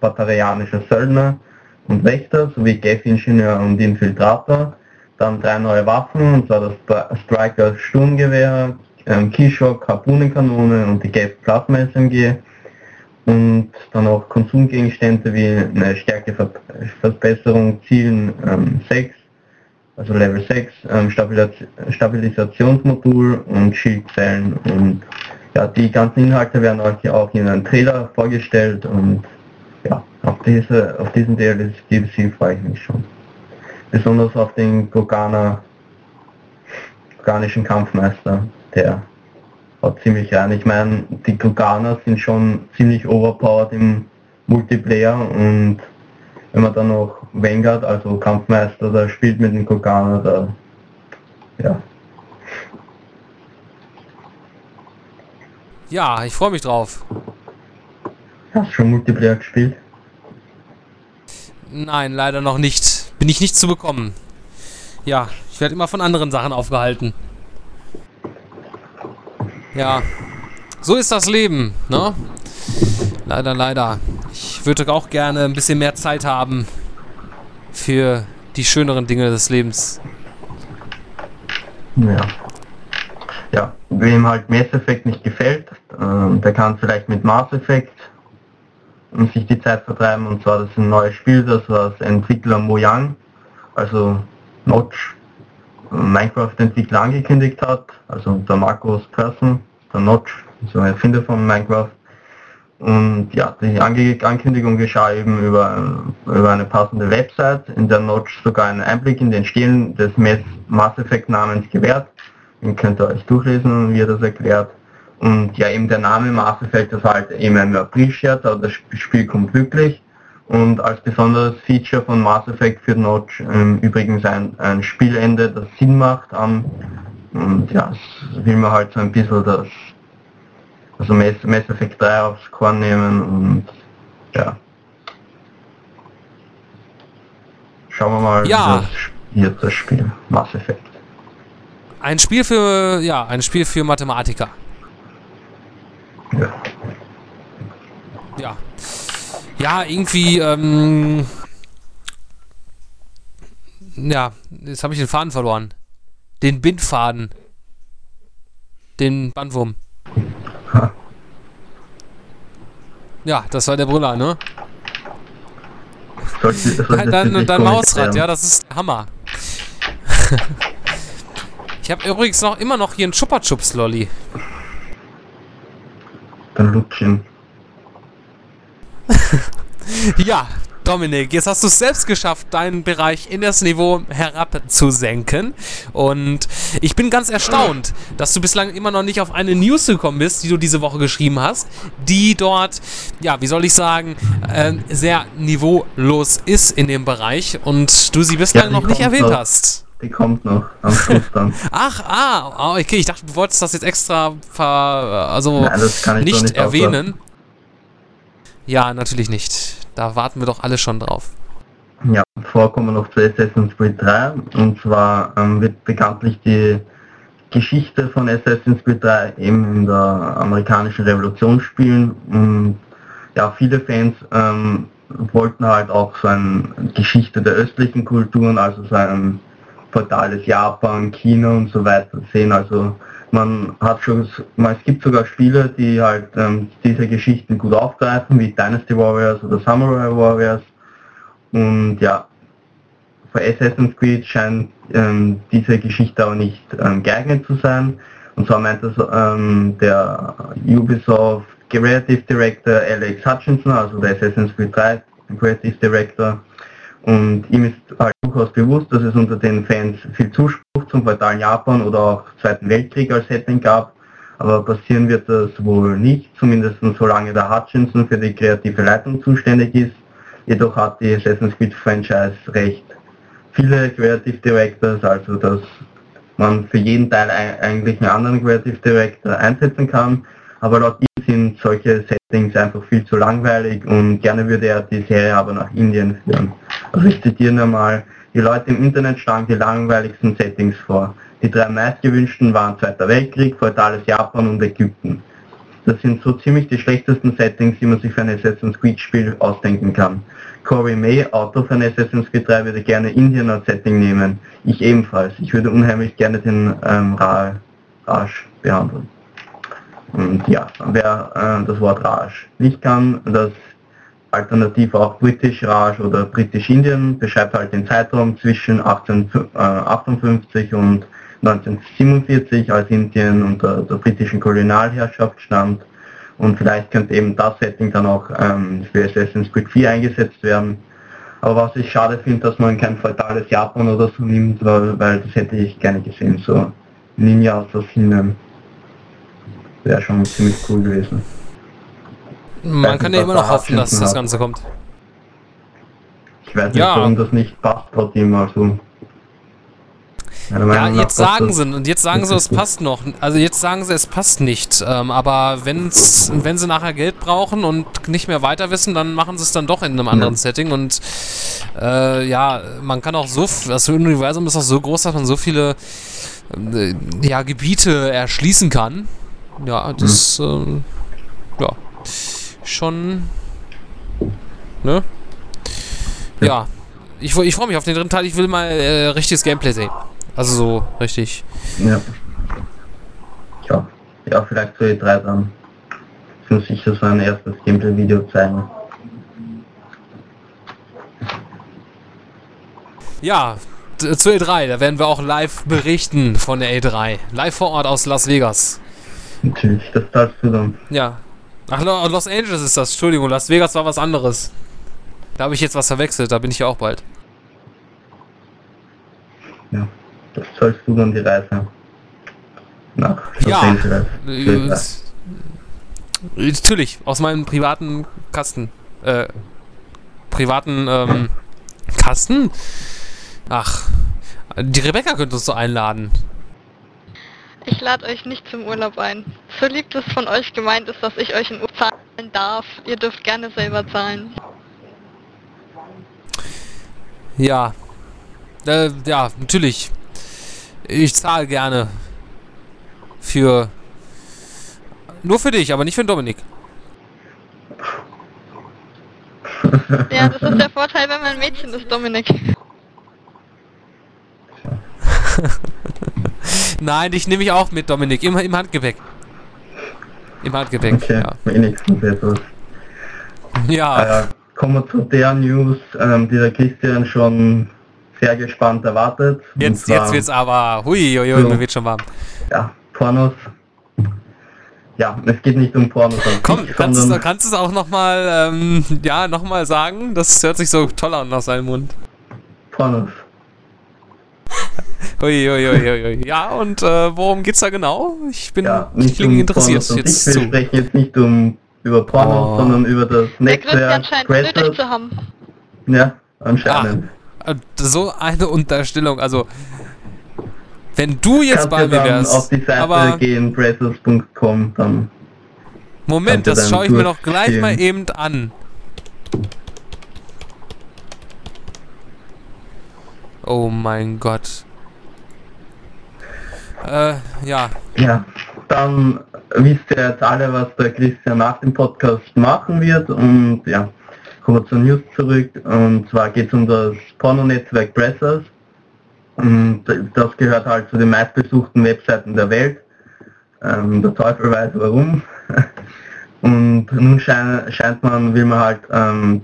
Batarianischer Söldner und Wächter sowie Geth-Ingenieur und Infiltrator. Dann drei neue Waffen, und zwar das Stri- Striker Sturmgewehr, ähm, Keyshock Harpunenkanone und die Geth Plasma SMG. Und dann auch Konsumgegenstände wie eine Stärkeverbesserung, Zielen ähm, 6, also Level 6, ähm, Stabilis Stabilisationsmodul und Schildzellen und ja, die ganzen Inhalte werden euch auch in einem Trailer vorgestellt und ja, auf diese, auf diesen DLC freue ich mich schon. Besonders auf den Gogana, Goganischen Kampfmeister, der haut ziemlich rein. Ich meine, die Goganer sind schon ziemlich overpowered im Multiplayer und wenn man dann noch Vanguard, also Kampfmeister, da spielt mit dem Gogana, da ja, Ja, ich freue mich drauf. hast du schon Multiplayer gespielt? Nein, leider noch nicht. Bin ich nicht zu bekommen. Ja, ich werde immer von anderen Sachen aufgehalten. Ja, so ist das Leben, ne? Leider, leider. Ich würde auch gerne ein bisschen mehr Zeit haben für die schöneren Dinge des Lebens. Ja. Ja, wem halt Mass Effect nicht gefällt, äh, der kann vielleicht mit Mass Effect um sich die Zeit vertreiben. Und zwar das ist ein neues Spiel, das was Entwickler Mojang, also Notch, Minecraft-Entwickler angekündigt hat. Also der Markus Person, der Notch, so ein Erfinder von Minecraft. Und ja, die Ankündigung geschah eben über, über eine passende Website, in der Notch sogar einen Einblick in den Entstehen des Mass Effect Namens gewährt. Den könnt ihr euch durchlesen, wie er das erklärt. Und ja, eben der Name Mass Effect, war halt eben ein April-Scherz, aber das Spiel kommt wirklich. Und als besonderes Feature von Mass Effect für Notch ähm, übrigens ein, ein Spielende, das Sinn macht. Ähm, und ja, will man halt so ein bisschen das also Mass, Mass Effect 3 aufs Korn nehmen und ja. Schauen wir mal, Ja. wie das, das Spiel Mass Effect. Ein Spiel für, ja, ein Spiel für Mathematiker. Ja. Ja. Ja, irgendwie, ähm, ja, jetzt habe ich den Faden verloren. Den Bindfaden. Den Bandwurm. Ha. Ja, das war der Brüller, ne? Sollte, sollte Dein, dein, Mausrad, ja, das ist Hammer. ich habe übrigens noch immer noch hier einen Chupa-Chups-Lolli. Dann lutschen. Ja, Dominik, jetzt hast du es selbst geschafft, deinen Bereich in das Niveau herabzusenken. Und ich bin ganz erstaunt, dass du bislang immer noch nicht auf eine News gekommen bist, die du diese Woche geschrieben hast, die dort, ja, wie soll ich sagen, äh, sehr niveaulos ist in dem Bereich und du sie bislang die noch nicht erwähnt noch. hast. Die kommt noch am Schluss dann. Ach, ah, ah, okay, ich dachte, du wolltest das jetzt extra ver, also Nein, nicht, nicht erwähnen. Ja, natürlich nicht. Da warten wir doch alle schon drauf. Ja, vorkommen noch zu Assassin's Creed 3 und zwar ähm, wird bekanntlich die Geschichte von Assassin's Creed 3 eben in der amerikanischen Revolution spielen und ja, viele Fans ähm, wollten halt auch so eine Geschichte der östlichen Kulturen, also so ein feudales Japan, China und so weiter sehen. Also man hat schon, es gibt sogar Spiele, die halt ähm, diese Geschichten gut aufgreifen, wie Dynasty Warriors oder Samurai Warriors. Und ja, für Assassin's Creed scheint ähm, diese Geschichte aber nicht ähm, geeignet zu sein. Und zwar meint das ähm, der Ubisoft Creative Director Alex Hutchinson, also der Assassin's Creed 3 Creative Director. Und ihm ist halt durchaus bewusst, dass es unter den Fans viel Zuspruch zum feudalen Japan oder auch Zweiten Weltkrieg als Setting gab. Aber passieren wird das wohl nicht, zumindest solange der Hutchinson für die kreative Leitung zuständig ist. Jedoch hat die Assassin's Creed Franchise recht viele Creative Directors, also dass man für jeden Teil ei- eigentlich einen anderen Creative Director einsetzen kann. Aber laut ihm sind solche Settings einfach viel zu langweilig und gerne würde er die Serie aber nach Indien führen. Also ich zitiere nur mal, die Leute im Internet schlagen die langweiligsten Settings vor. Die drei meistgewünschten waren Zweiter Weltkrieg, feudales Japan und Ägypten. Das sind so ziemlich die schlechtesten Settings, die man sich für ein Assassin's Creed Spiel ausdenken kann. Corey May, Autor von Assassin's Creed 3, würde gerne Indien als Setting nehmen. Ich ebenfalls. Ich würde unheimlich gerne den ähm, Ra Raj behandeln. Und ja, wer äh, das Wort Raj nicht kann, das alternativ auch British Raj oder British Indien beschreibt halt den Zeitraum zwischen 1858 und 1947, als Indien unter der britischen Kolonialherrschaft stand. Und vielleicht könnte eben das Setting dann auch ähm, für Assassin's Creed 4 eingesetzt werden. Aber was ich schade finde, dass man kein feudales Japan oder so nimmt, weil, weil das hätte ich gerne gesehen. So Ninja-Assassinen wäre schon ziemlich cool gewesen. Man kann ja immer noch hoffen, dass das. Ganze kommt. Ich weiß nicht, Ja. warum das nicht passt trotzdem. Also, meiner Ja, jetzt sagen sie, und jetzt sagen sie, es passt noch. Also jetzt sagen sie, es passt nicht. Ähm, aber wenn's, wenn sie nachher Geld brauchen und nicht mehr weiter wissen, dann machen sie es dann doch in einem anderen Ja. Setting. Und äh, ja, man kann auch so, das Universum ist auch so groß, dass man so viele äh, ja, Gebiete erschließen kann. Ja, das, ähm, ja, schon, ne? Ja, ich, ich freue mich auf den dritten Teil. Ich will mal äh, richtiges Gameplay sehen. Also so richtig. Ja. Ja, ja vielleicht zu E3 dann. Ich muss sicher so ein erstes Gameplay-Video zeigen. Ja, zur E3, da werden wir auch live berichten von der E3. Live vor Ort aus Las Vegas. Natürlich, das zahlst du dann. Ja. Ach, Lo- Los Angeles ist das. Entschuldigung, Las Vegas war was anderes. Da habe ich jetzt was verwechselt, da bin ich ja auch bald. Ja, das zahlst du dann die Reise. Nach Los Ja. Angeles. Äh, Natürlich, aus meinem privaten Kasten. Äh, privaten, ähm, Kasten? Ach, die Rebecca könnte uns so einladen. Ich lade euch nicht zum Urlaub ein. So lieb es von euch gemeint ist, dass ich euch in Urlaub zahlen darf. Ihr dürft gerne selber zahlen. Ja. Äh, ja, natürlich. Ich zahle gerne. Für. Nur für dich, aber nicht für Dominik. Ja, das ist der Vorteil, wenn man ein Mädchen ist, Dominik. Nein, dich nehme ich auch mit, Dominik. Im, im Handgepäck. Im Handgepäck, Okay, ja. wenigstens etwas. Ja, Äh, kommen wir zu der News, ähm, die der Christian schon sehr gespannt erwartet. Jetzt, zwar, jetzt wird's aber. Hui, hui, hui, So. mir wird schon warm. Ja, Pornos. Ja, es geht nicht um Pornos Komm, sich, kannst du kannst du es auch nochmal, ähm, ja, nochmal sagen? Das hört sich so toll an aus seinem Mund. Pornos. Hui. Ja, und äh, worum geht's da genau? Ich bin, Ja, ich nicht klinge um interessiert Pornos jetzt. Wir sprechen jetzt nicht um über Pornos, Oh. sondern über das Netzwerk Crashers. zu haben. Ja, anscheinend. Äh, So eine Unterstellung, also wenn du jetzt Kannst bei mir dann wärst, auf die Seite aber gehen, bracers.com, dann Moment, das schaue ich mir doch gleich mal eben an. Oh mein Gott. Äh, ja. Ja, dann wisst ihr jetzt alle, was der Christian nach dem Podcast machen wird und ja, kommen wir zur News zurück und zwar geht es um das Porno-Netzwerk Pressers und das gehört halt zu den meistbesuchten Webseiten der Welt. Ähm, der Teufel weiß warum. Und nun schein, scheint man, will man halt ähm,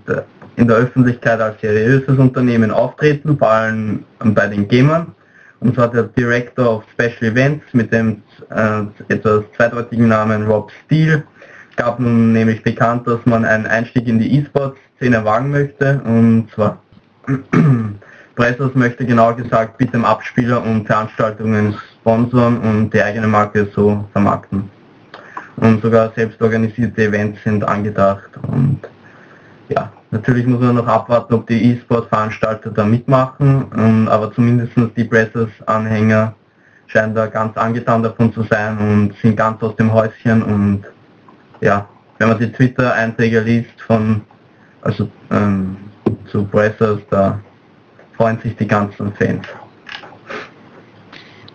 in der Öffentlichkeit als seriöses Unternehmen auftreten, vor allem bei den Gamern. Und zwar der Director of Special Events mit dem äh, etwas zweideutigen Namen Rob Steele gab nun nämlich bekannt, dass man einen Einstieg in die E-Sport-Szene wagen möchte. Und zwar Pressers möchte genau gesagt mit dem Abspieler und Veranstaltungen sponsoren und die eigene Marke so vermarkten. Und sogar selbstorganisierte Events sind angedacht. Und ja, natürlich muss man noch abwarten, ob die E-Sport-Veranstalter da mitmachen, ähm, aber zumindest die Pressers-Anhänger scheinen da ganz angetan davon zu sein und sind ganz aus dem Häuschen und ja, wenn man die Twitter-Einträge liest von also ähm, zu Pressers, da freuen sich die ganzen Fans.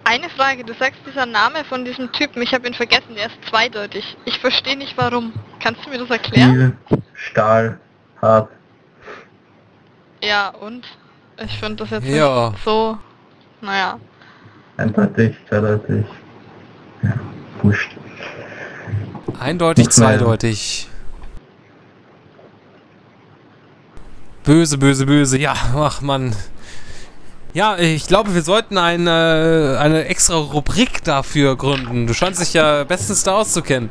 Eine Frage, du sagst dieser Name von diesem Typen, ich habe ihn vergessen, der ist zweideutig. Ich verstehe nicht warum. Kannst du mir das erklären? Stahl, hart. Ja, und? Ich finde das jetzt Ja. nicht so, naja. Eindeutig, zweideutig. Ja, wurscht. Eindeutig, ja. zweideutig. Böse, böse, böse. Ja, ach man. Ja, ich glaube, wir sollten eine, eine extra Rubrik dafür gründen. Du scheinst dich ja bestens da auszukennen.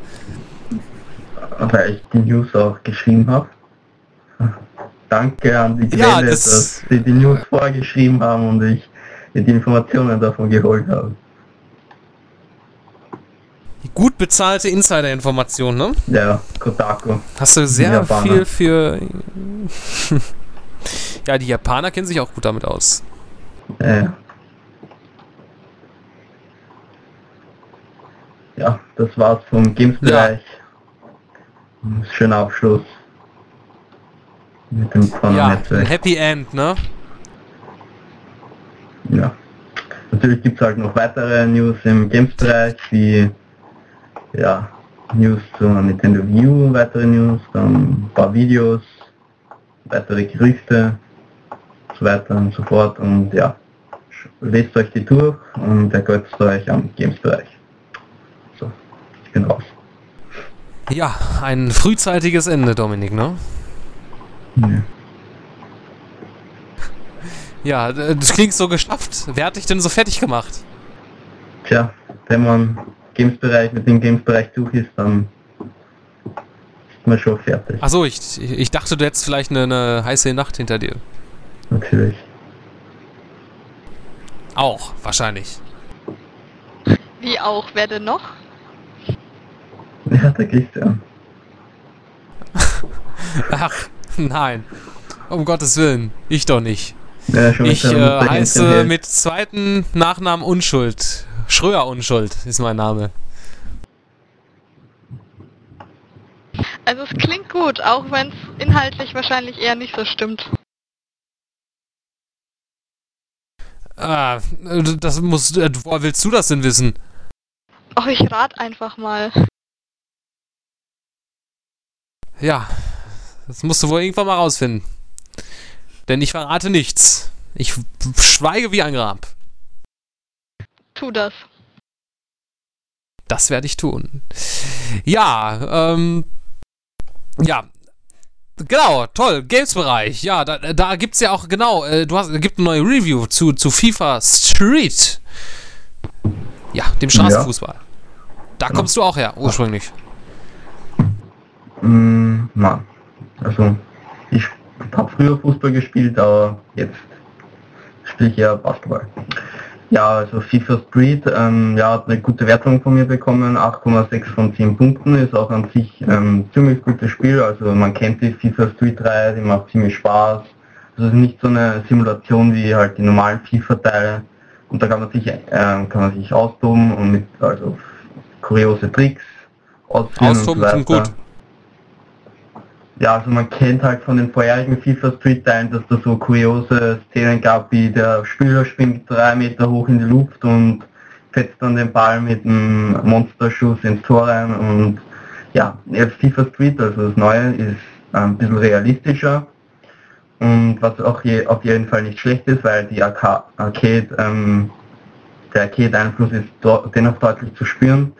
Weil ich die News auch geschrieben habe. Danke an die Quelle, Ja, das- dass sie die News vorgeschrieben haben und ich die Informationen davon geholt habe. Gut bezahlte Insider-Informationen, ne? Ja, Kotaku. Hast du sehr viel für... ja, die Japaner kennen sich auch gut damit aus. Äh, ja, das war's vom Games-Bereich. Schöner Abschluss. Mit dem Ja, ein Porno-Netzwerk. Happy End, ne? Ja. Natürlich gibt es halt noch weitere News im Games-Bereich, wie ja, News zur Nintendo U, weitere News, dann ein paar Videos, weitere Gerüchte so weiter und so fort und ja, lest euch die durch und ergötzt euch am Games-Bereich. So, ich bin raus. Ja, ein frühzeitiges Ende, Dominik, ne? Ja. Ja, d- das klingt so geschafft. Wer hat dich denn so fertig gemacht? Tja, wenn man Games-Bereich mit dem Games-Bereich durch ist, dann ist man schon fertig, Achso, ich, ich dachte, du hättest vielleicht eine, eine heiße Nacht hinter dir. natürlich. Auch, wahrscheinlich. Wie auch, wer denn noch? Ja, der Christian. Ach, nein. Um Gottes Willen. Ich doch nicht. Ja, Ich äh, heiße mit zweiten Nachnamen Unschuld. Schröer Unschuld ist mein Name. Also es klingt gut, auch wenn es inhaltlich wahrscheinlich eher nicht so stimmt. Ah, das muss. äh, Woher willst du das denn wissen? Och, ich rat einfach mal. Ja, das musst du wohl irgendwann mal rausfinden. Denn ich verrate nichts. Ich schweige wie ein Grab. Tu das. Das werde ich tun. Ja, ähm. Ja. Genau, toll, Games-Bereich. Ja, da, da gibt's ja auch, genau, äh, du hast, gibt eine neue Review zu, zu FIFA Street. Ja, dem Straßenfußball. Da kommst du auch her, ursprünglich. Mm, Mann. Also, ich habe früher Fußball gespielt, aber jetzt spiele ich eher Basketball. Ja, also FIFA Street, ähm, ja, hat eine gute Wertung von mir bekommen, 8,6 von 10 Punkten, ist auch an sich ähm, ziemlich gutes Spiel, also man kennt die FIFA Street Reihe, die macht ziemlich Spaß. Also es ist nicht so eine Simulation wie halt die normalen FIFA-Teile und da kann man sich, ähm, kann man sich austoben und mit also kuriose Tricks ausführen Austoben und so weiter. gut. Ja, also man kennt halt von den vorherigen FIFA Street Teilen, dass da so kuriose Szenen gab, wie der Spieler springt drei Meter hoch in die Luft und fetzt dann den Ball mit einem Monsterschuss ins Tor rein und ja, jetzt FIFA Street, also das Neue, ist ein bisschen realistischer und was auch je, auf jeden Fall nicht schlecht ist, weil die Arca Arcade, ähm, der Arcade-Einfluss ist dennoch deutlich zu spüren.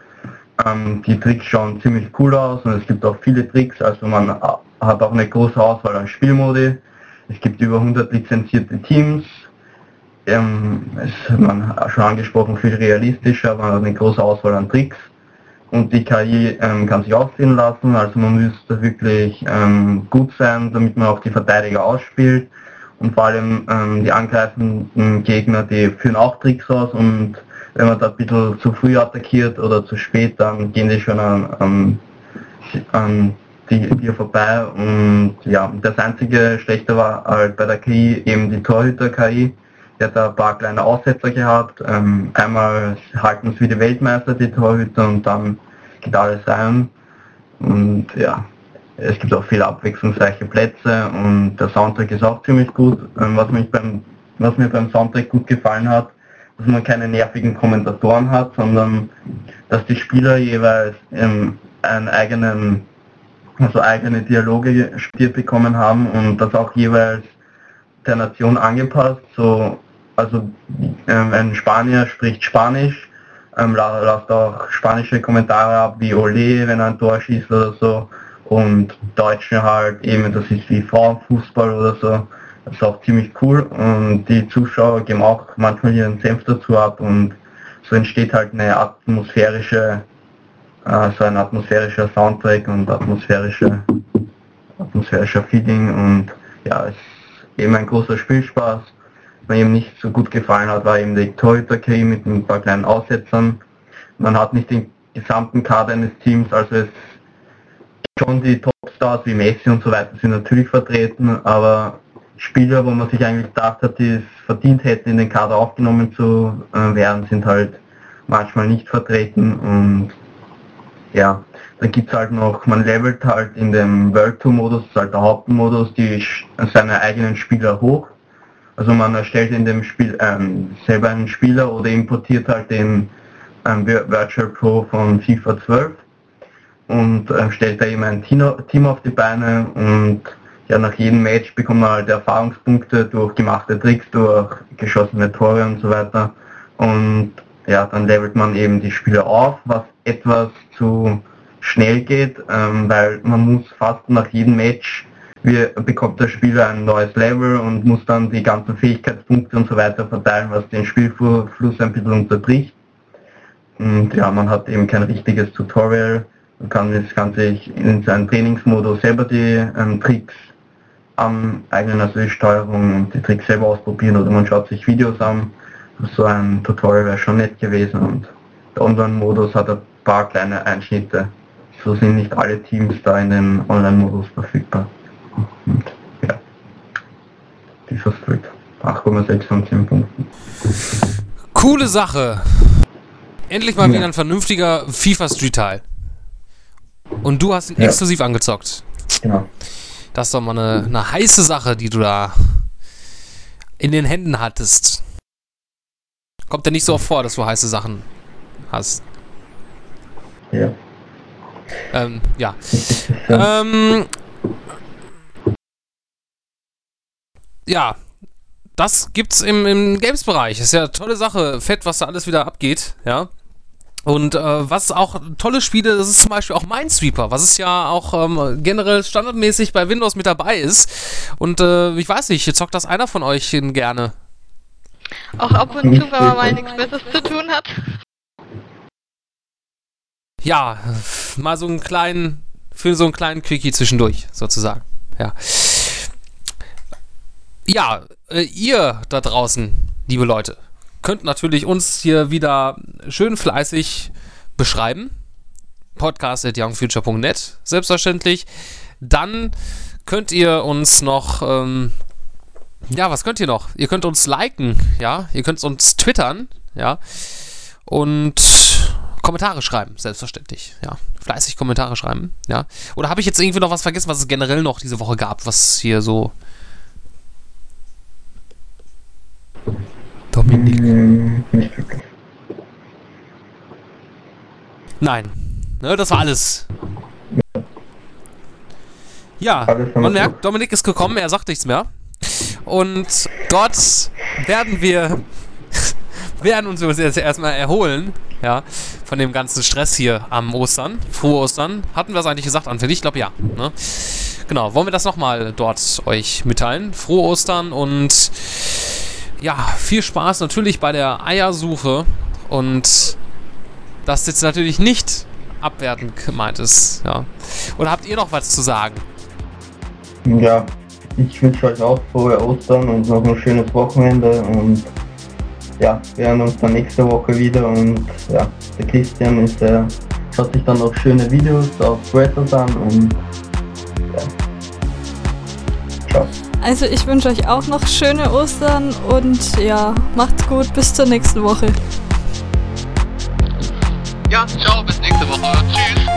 Ähm, die Tricks schauen ziemlich cool aus und es gibt auch viele Tricks, also man äh, hat auch eine große Auswahl an Spielmodi. Es gibt über 100 lizenzierte Teams. Ähm, es hat man schon angesprochen, viel realistischer, hat eine große Auswahl an Tricks und die KI ähm, kann sich aussehen lassen, also man müsste wirklich ähm, gut sein, damit man auch die Verteidiger ausspielt und vor allem ähm, die angreifenden Gegner, die führen auch Tricks aus und wenn man da ein bisschen zu früh attackiert oder zu spät, dann gehen die schon an, an, an die, dir vorbei. Und ja, das einzige Schlechte war halt bei der KI eben die Torhüter-KI, die hat da ein paar kleine Aussetzer gehabt, ähm, einmal halten es wie die Weltmeister, die Torhüter und dann geht alles rein. Und ja, es gibt auch viele abwechslungsreiche Plätze und der Soundtrack ist auch ziemlich gut, ähm, was, mich beim, was mir beim Soundtrack gut gefallen hat, dass man keine nervigen Kommentatoren hat, sondern dass die Spieler jeweils ähm, einen eigenen, also eigene Dialoge gespielt bekommen haben und das auch jeweils der Nation angepasst. So, also ähm, ein Spanier spricht Spanisch, ähm, la- lasst auch spanische Kommentare ab wie Ole, wenn er ein Tor schießt oder so und Deutsche halt eben, das ist wie Frauenfußball oder so. Das ist auch ziemlich cool und die Zuschauer geben auch manchmal ihren Senf dazu ab und so entsteht halt eine atmosphärische, äh, so ein atmosphärischer Soundtrack und atmosphärische, atmosphärischer Feeling und ja, es ist eben ein großer Spielspaß. Was eben nicht so gut gefallen hat, war eben die Torhüter-KI mit ein paar kleinen Aussetzern. Man hat nicht den gesamten Kader eines Teams, also es schon die Topstars wie Messi und so weiter sind natürlich vertreten, aber Spieler, wo man sich eigentlich gedacht hat, die es verdient hätten, in den Kader aufgenommen zu äh, werden, sind halt manchmal nicht vertreten und ja, dann gibt es halt noch, man levelt halt in dem World Tour Modus, das ist halt der Hauptmodus, die seine eigenen Spieler hoch. Also man erstellt in dem Spiel ähm, selber einen Spieler oder importiert halt den ähm, Vir- Virtual Pro von FIFA 12 und ähm, stellt da eben ein Team Team auf die Beine und ja, nach jedem Match bekommt man halt Erfahrungspunkte durch gemachte Tricks, durch geschossene Tore und so weiter. Und ja, dann levelt man eben die Spieler auf, was etwas zu schnell geht, ähm, weil man muss fast nach jedem Match wir, bekommt der Spieler ein neues Level und muss dann die ganzen Fähigkeitspunkte und so weiter verteilen, was den Spielfluss ein bisschen unterbricht. Und ja, man hat eben kein richtiges Tutorial, man kann das Ganze in seinem Trainingsmodus selber die ähm, Tricks am eigenen also Steuerung und die Tricks selber ausprobieren oder man schaut sich Videos an. So ein Tutorial wäre schon nett gewesen und der Online-Modus hat paar kleine Einschnitte. So sind nicht alle Teams da in dem Online-Modus verfügbar. Und ja, dieser Street. 8,6 von 10 Punkten. Coole Sache. Endlich mal ja. wieder ein vernünftiger FIFA Street Teil. Und du hast ihn ja. exklusiv angezockt. Genau. Das ist doch mal eine, eine heiße Sache, die du da in den Händen hattest. Kommt ja nicht so oft vor, dass du heiße Sachen hast. Ja. Ähm, ja. ähm, ja, das gibt's im, im Games-Bereich. Ist ja eine tolle Sache. Fett, was da alles wieder abgeht, ja. Und äh, was auch tolle Spiele, das ist zum Beispiel auch Minesweeper, was es ja auch ähm, generell standardmäßig bei Windows mit dabei ist. Und äh, ich weiß nicht, zockt das einer von euch gerne? Auch ab und zu, wenn man mal nichts Besseres zu tun hat. Ja, mal so einen kleinen, für so einen kleinen Quickie zwischendurch, sozusagen. Ja. Ja, äh, ihr da draußen, liebe Leute, könnt natürlich uns hier wieder schön fleißig beschreiben. Podcast at youngfuture.net, selbstverständlich. Dann könnt ihr uns noch, ähm, ja, was könnt ihr noch? Ihr könnt uns liken, ja, ihr könnt uns twittern, ja, und Kommentare schreiben, selbstverständlich, ja. Fleißig Kommentare schreiben, ja. Oder habe ich jetzt irgendwie noch was vergessen, was es generell noch diese Woche gab, was hier so Dominik. Nein. Ne, das war alles. Ja, man merkt, Dominik ist gekommen, er sagt nichts mehr. Und dort werden wir werden uns jetzt erstmal erholen, ja, von dem ganzen Stress hier am Ostern. Frohe Ostern. Hatten wir es eigentlich gesagt, Anfang? Ich glaube ja. Ne? Genau, wollen wir das nochmal dort euch mitteilen? Frohe Ostern und ja, viel Spaß natürlich bei der Eiersuche und das jetzt natürlich nicht abwertend gemeint ist. Ja. Oder habt ihr noch was zu sagen? Ja, ich wünsche euch auch frohe Ostern und noch ein schönes Wochenende und ja, wir hören uns dann nächste Woche wieder und ja, der Christian ist der, schaut sich dann noch schöne Videos auf Threads an und ja. Ciao. Also ich wünsche euch auch noch schöne Ostern und ja, macht's gut, bis zur nächsten Woche. Ja, ciao, bis nächste Woche. Tschüss.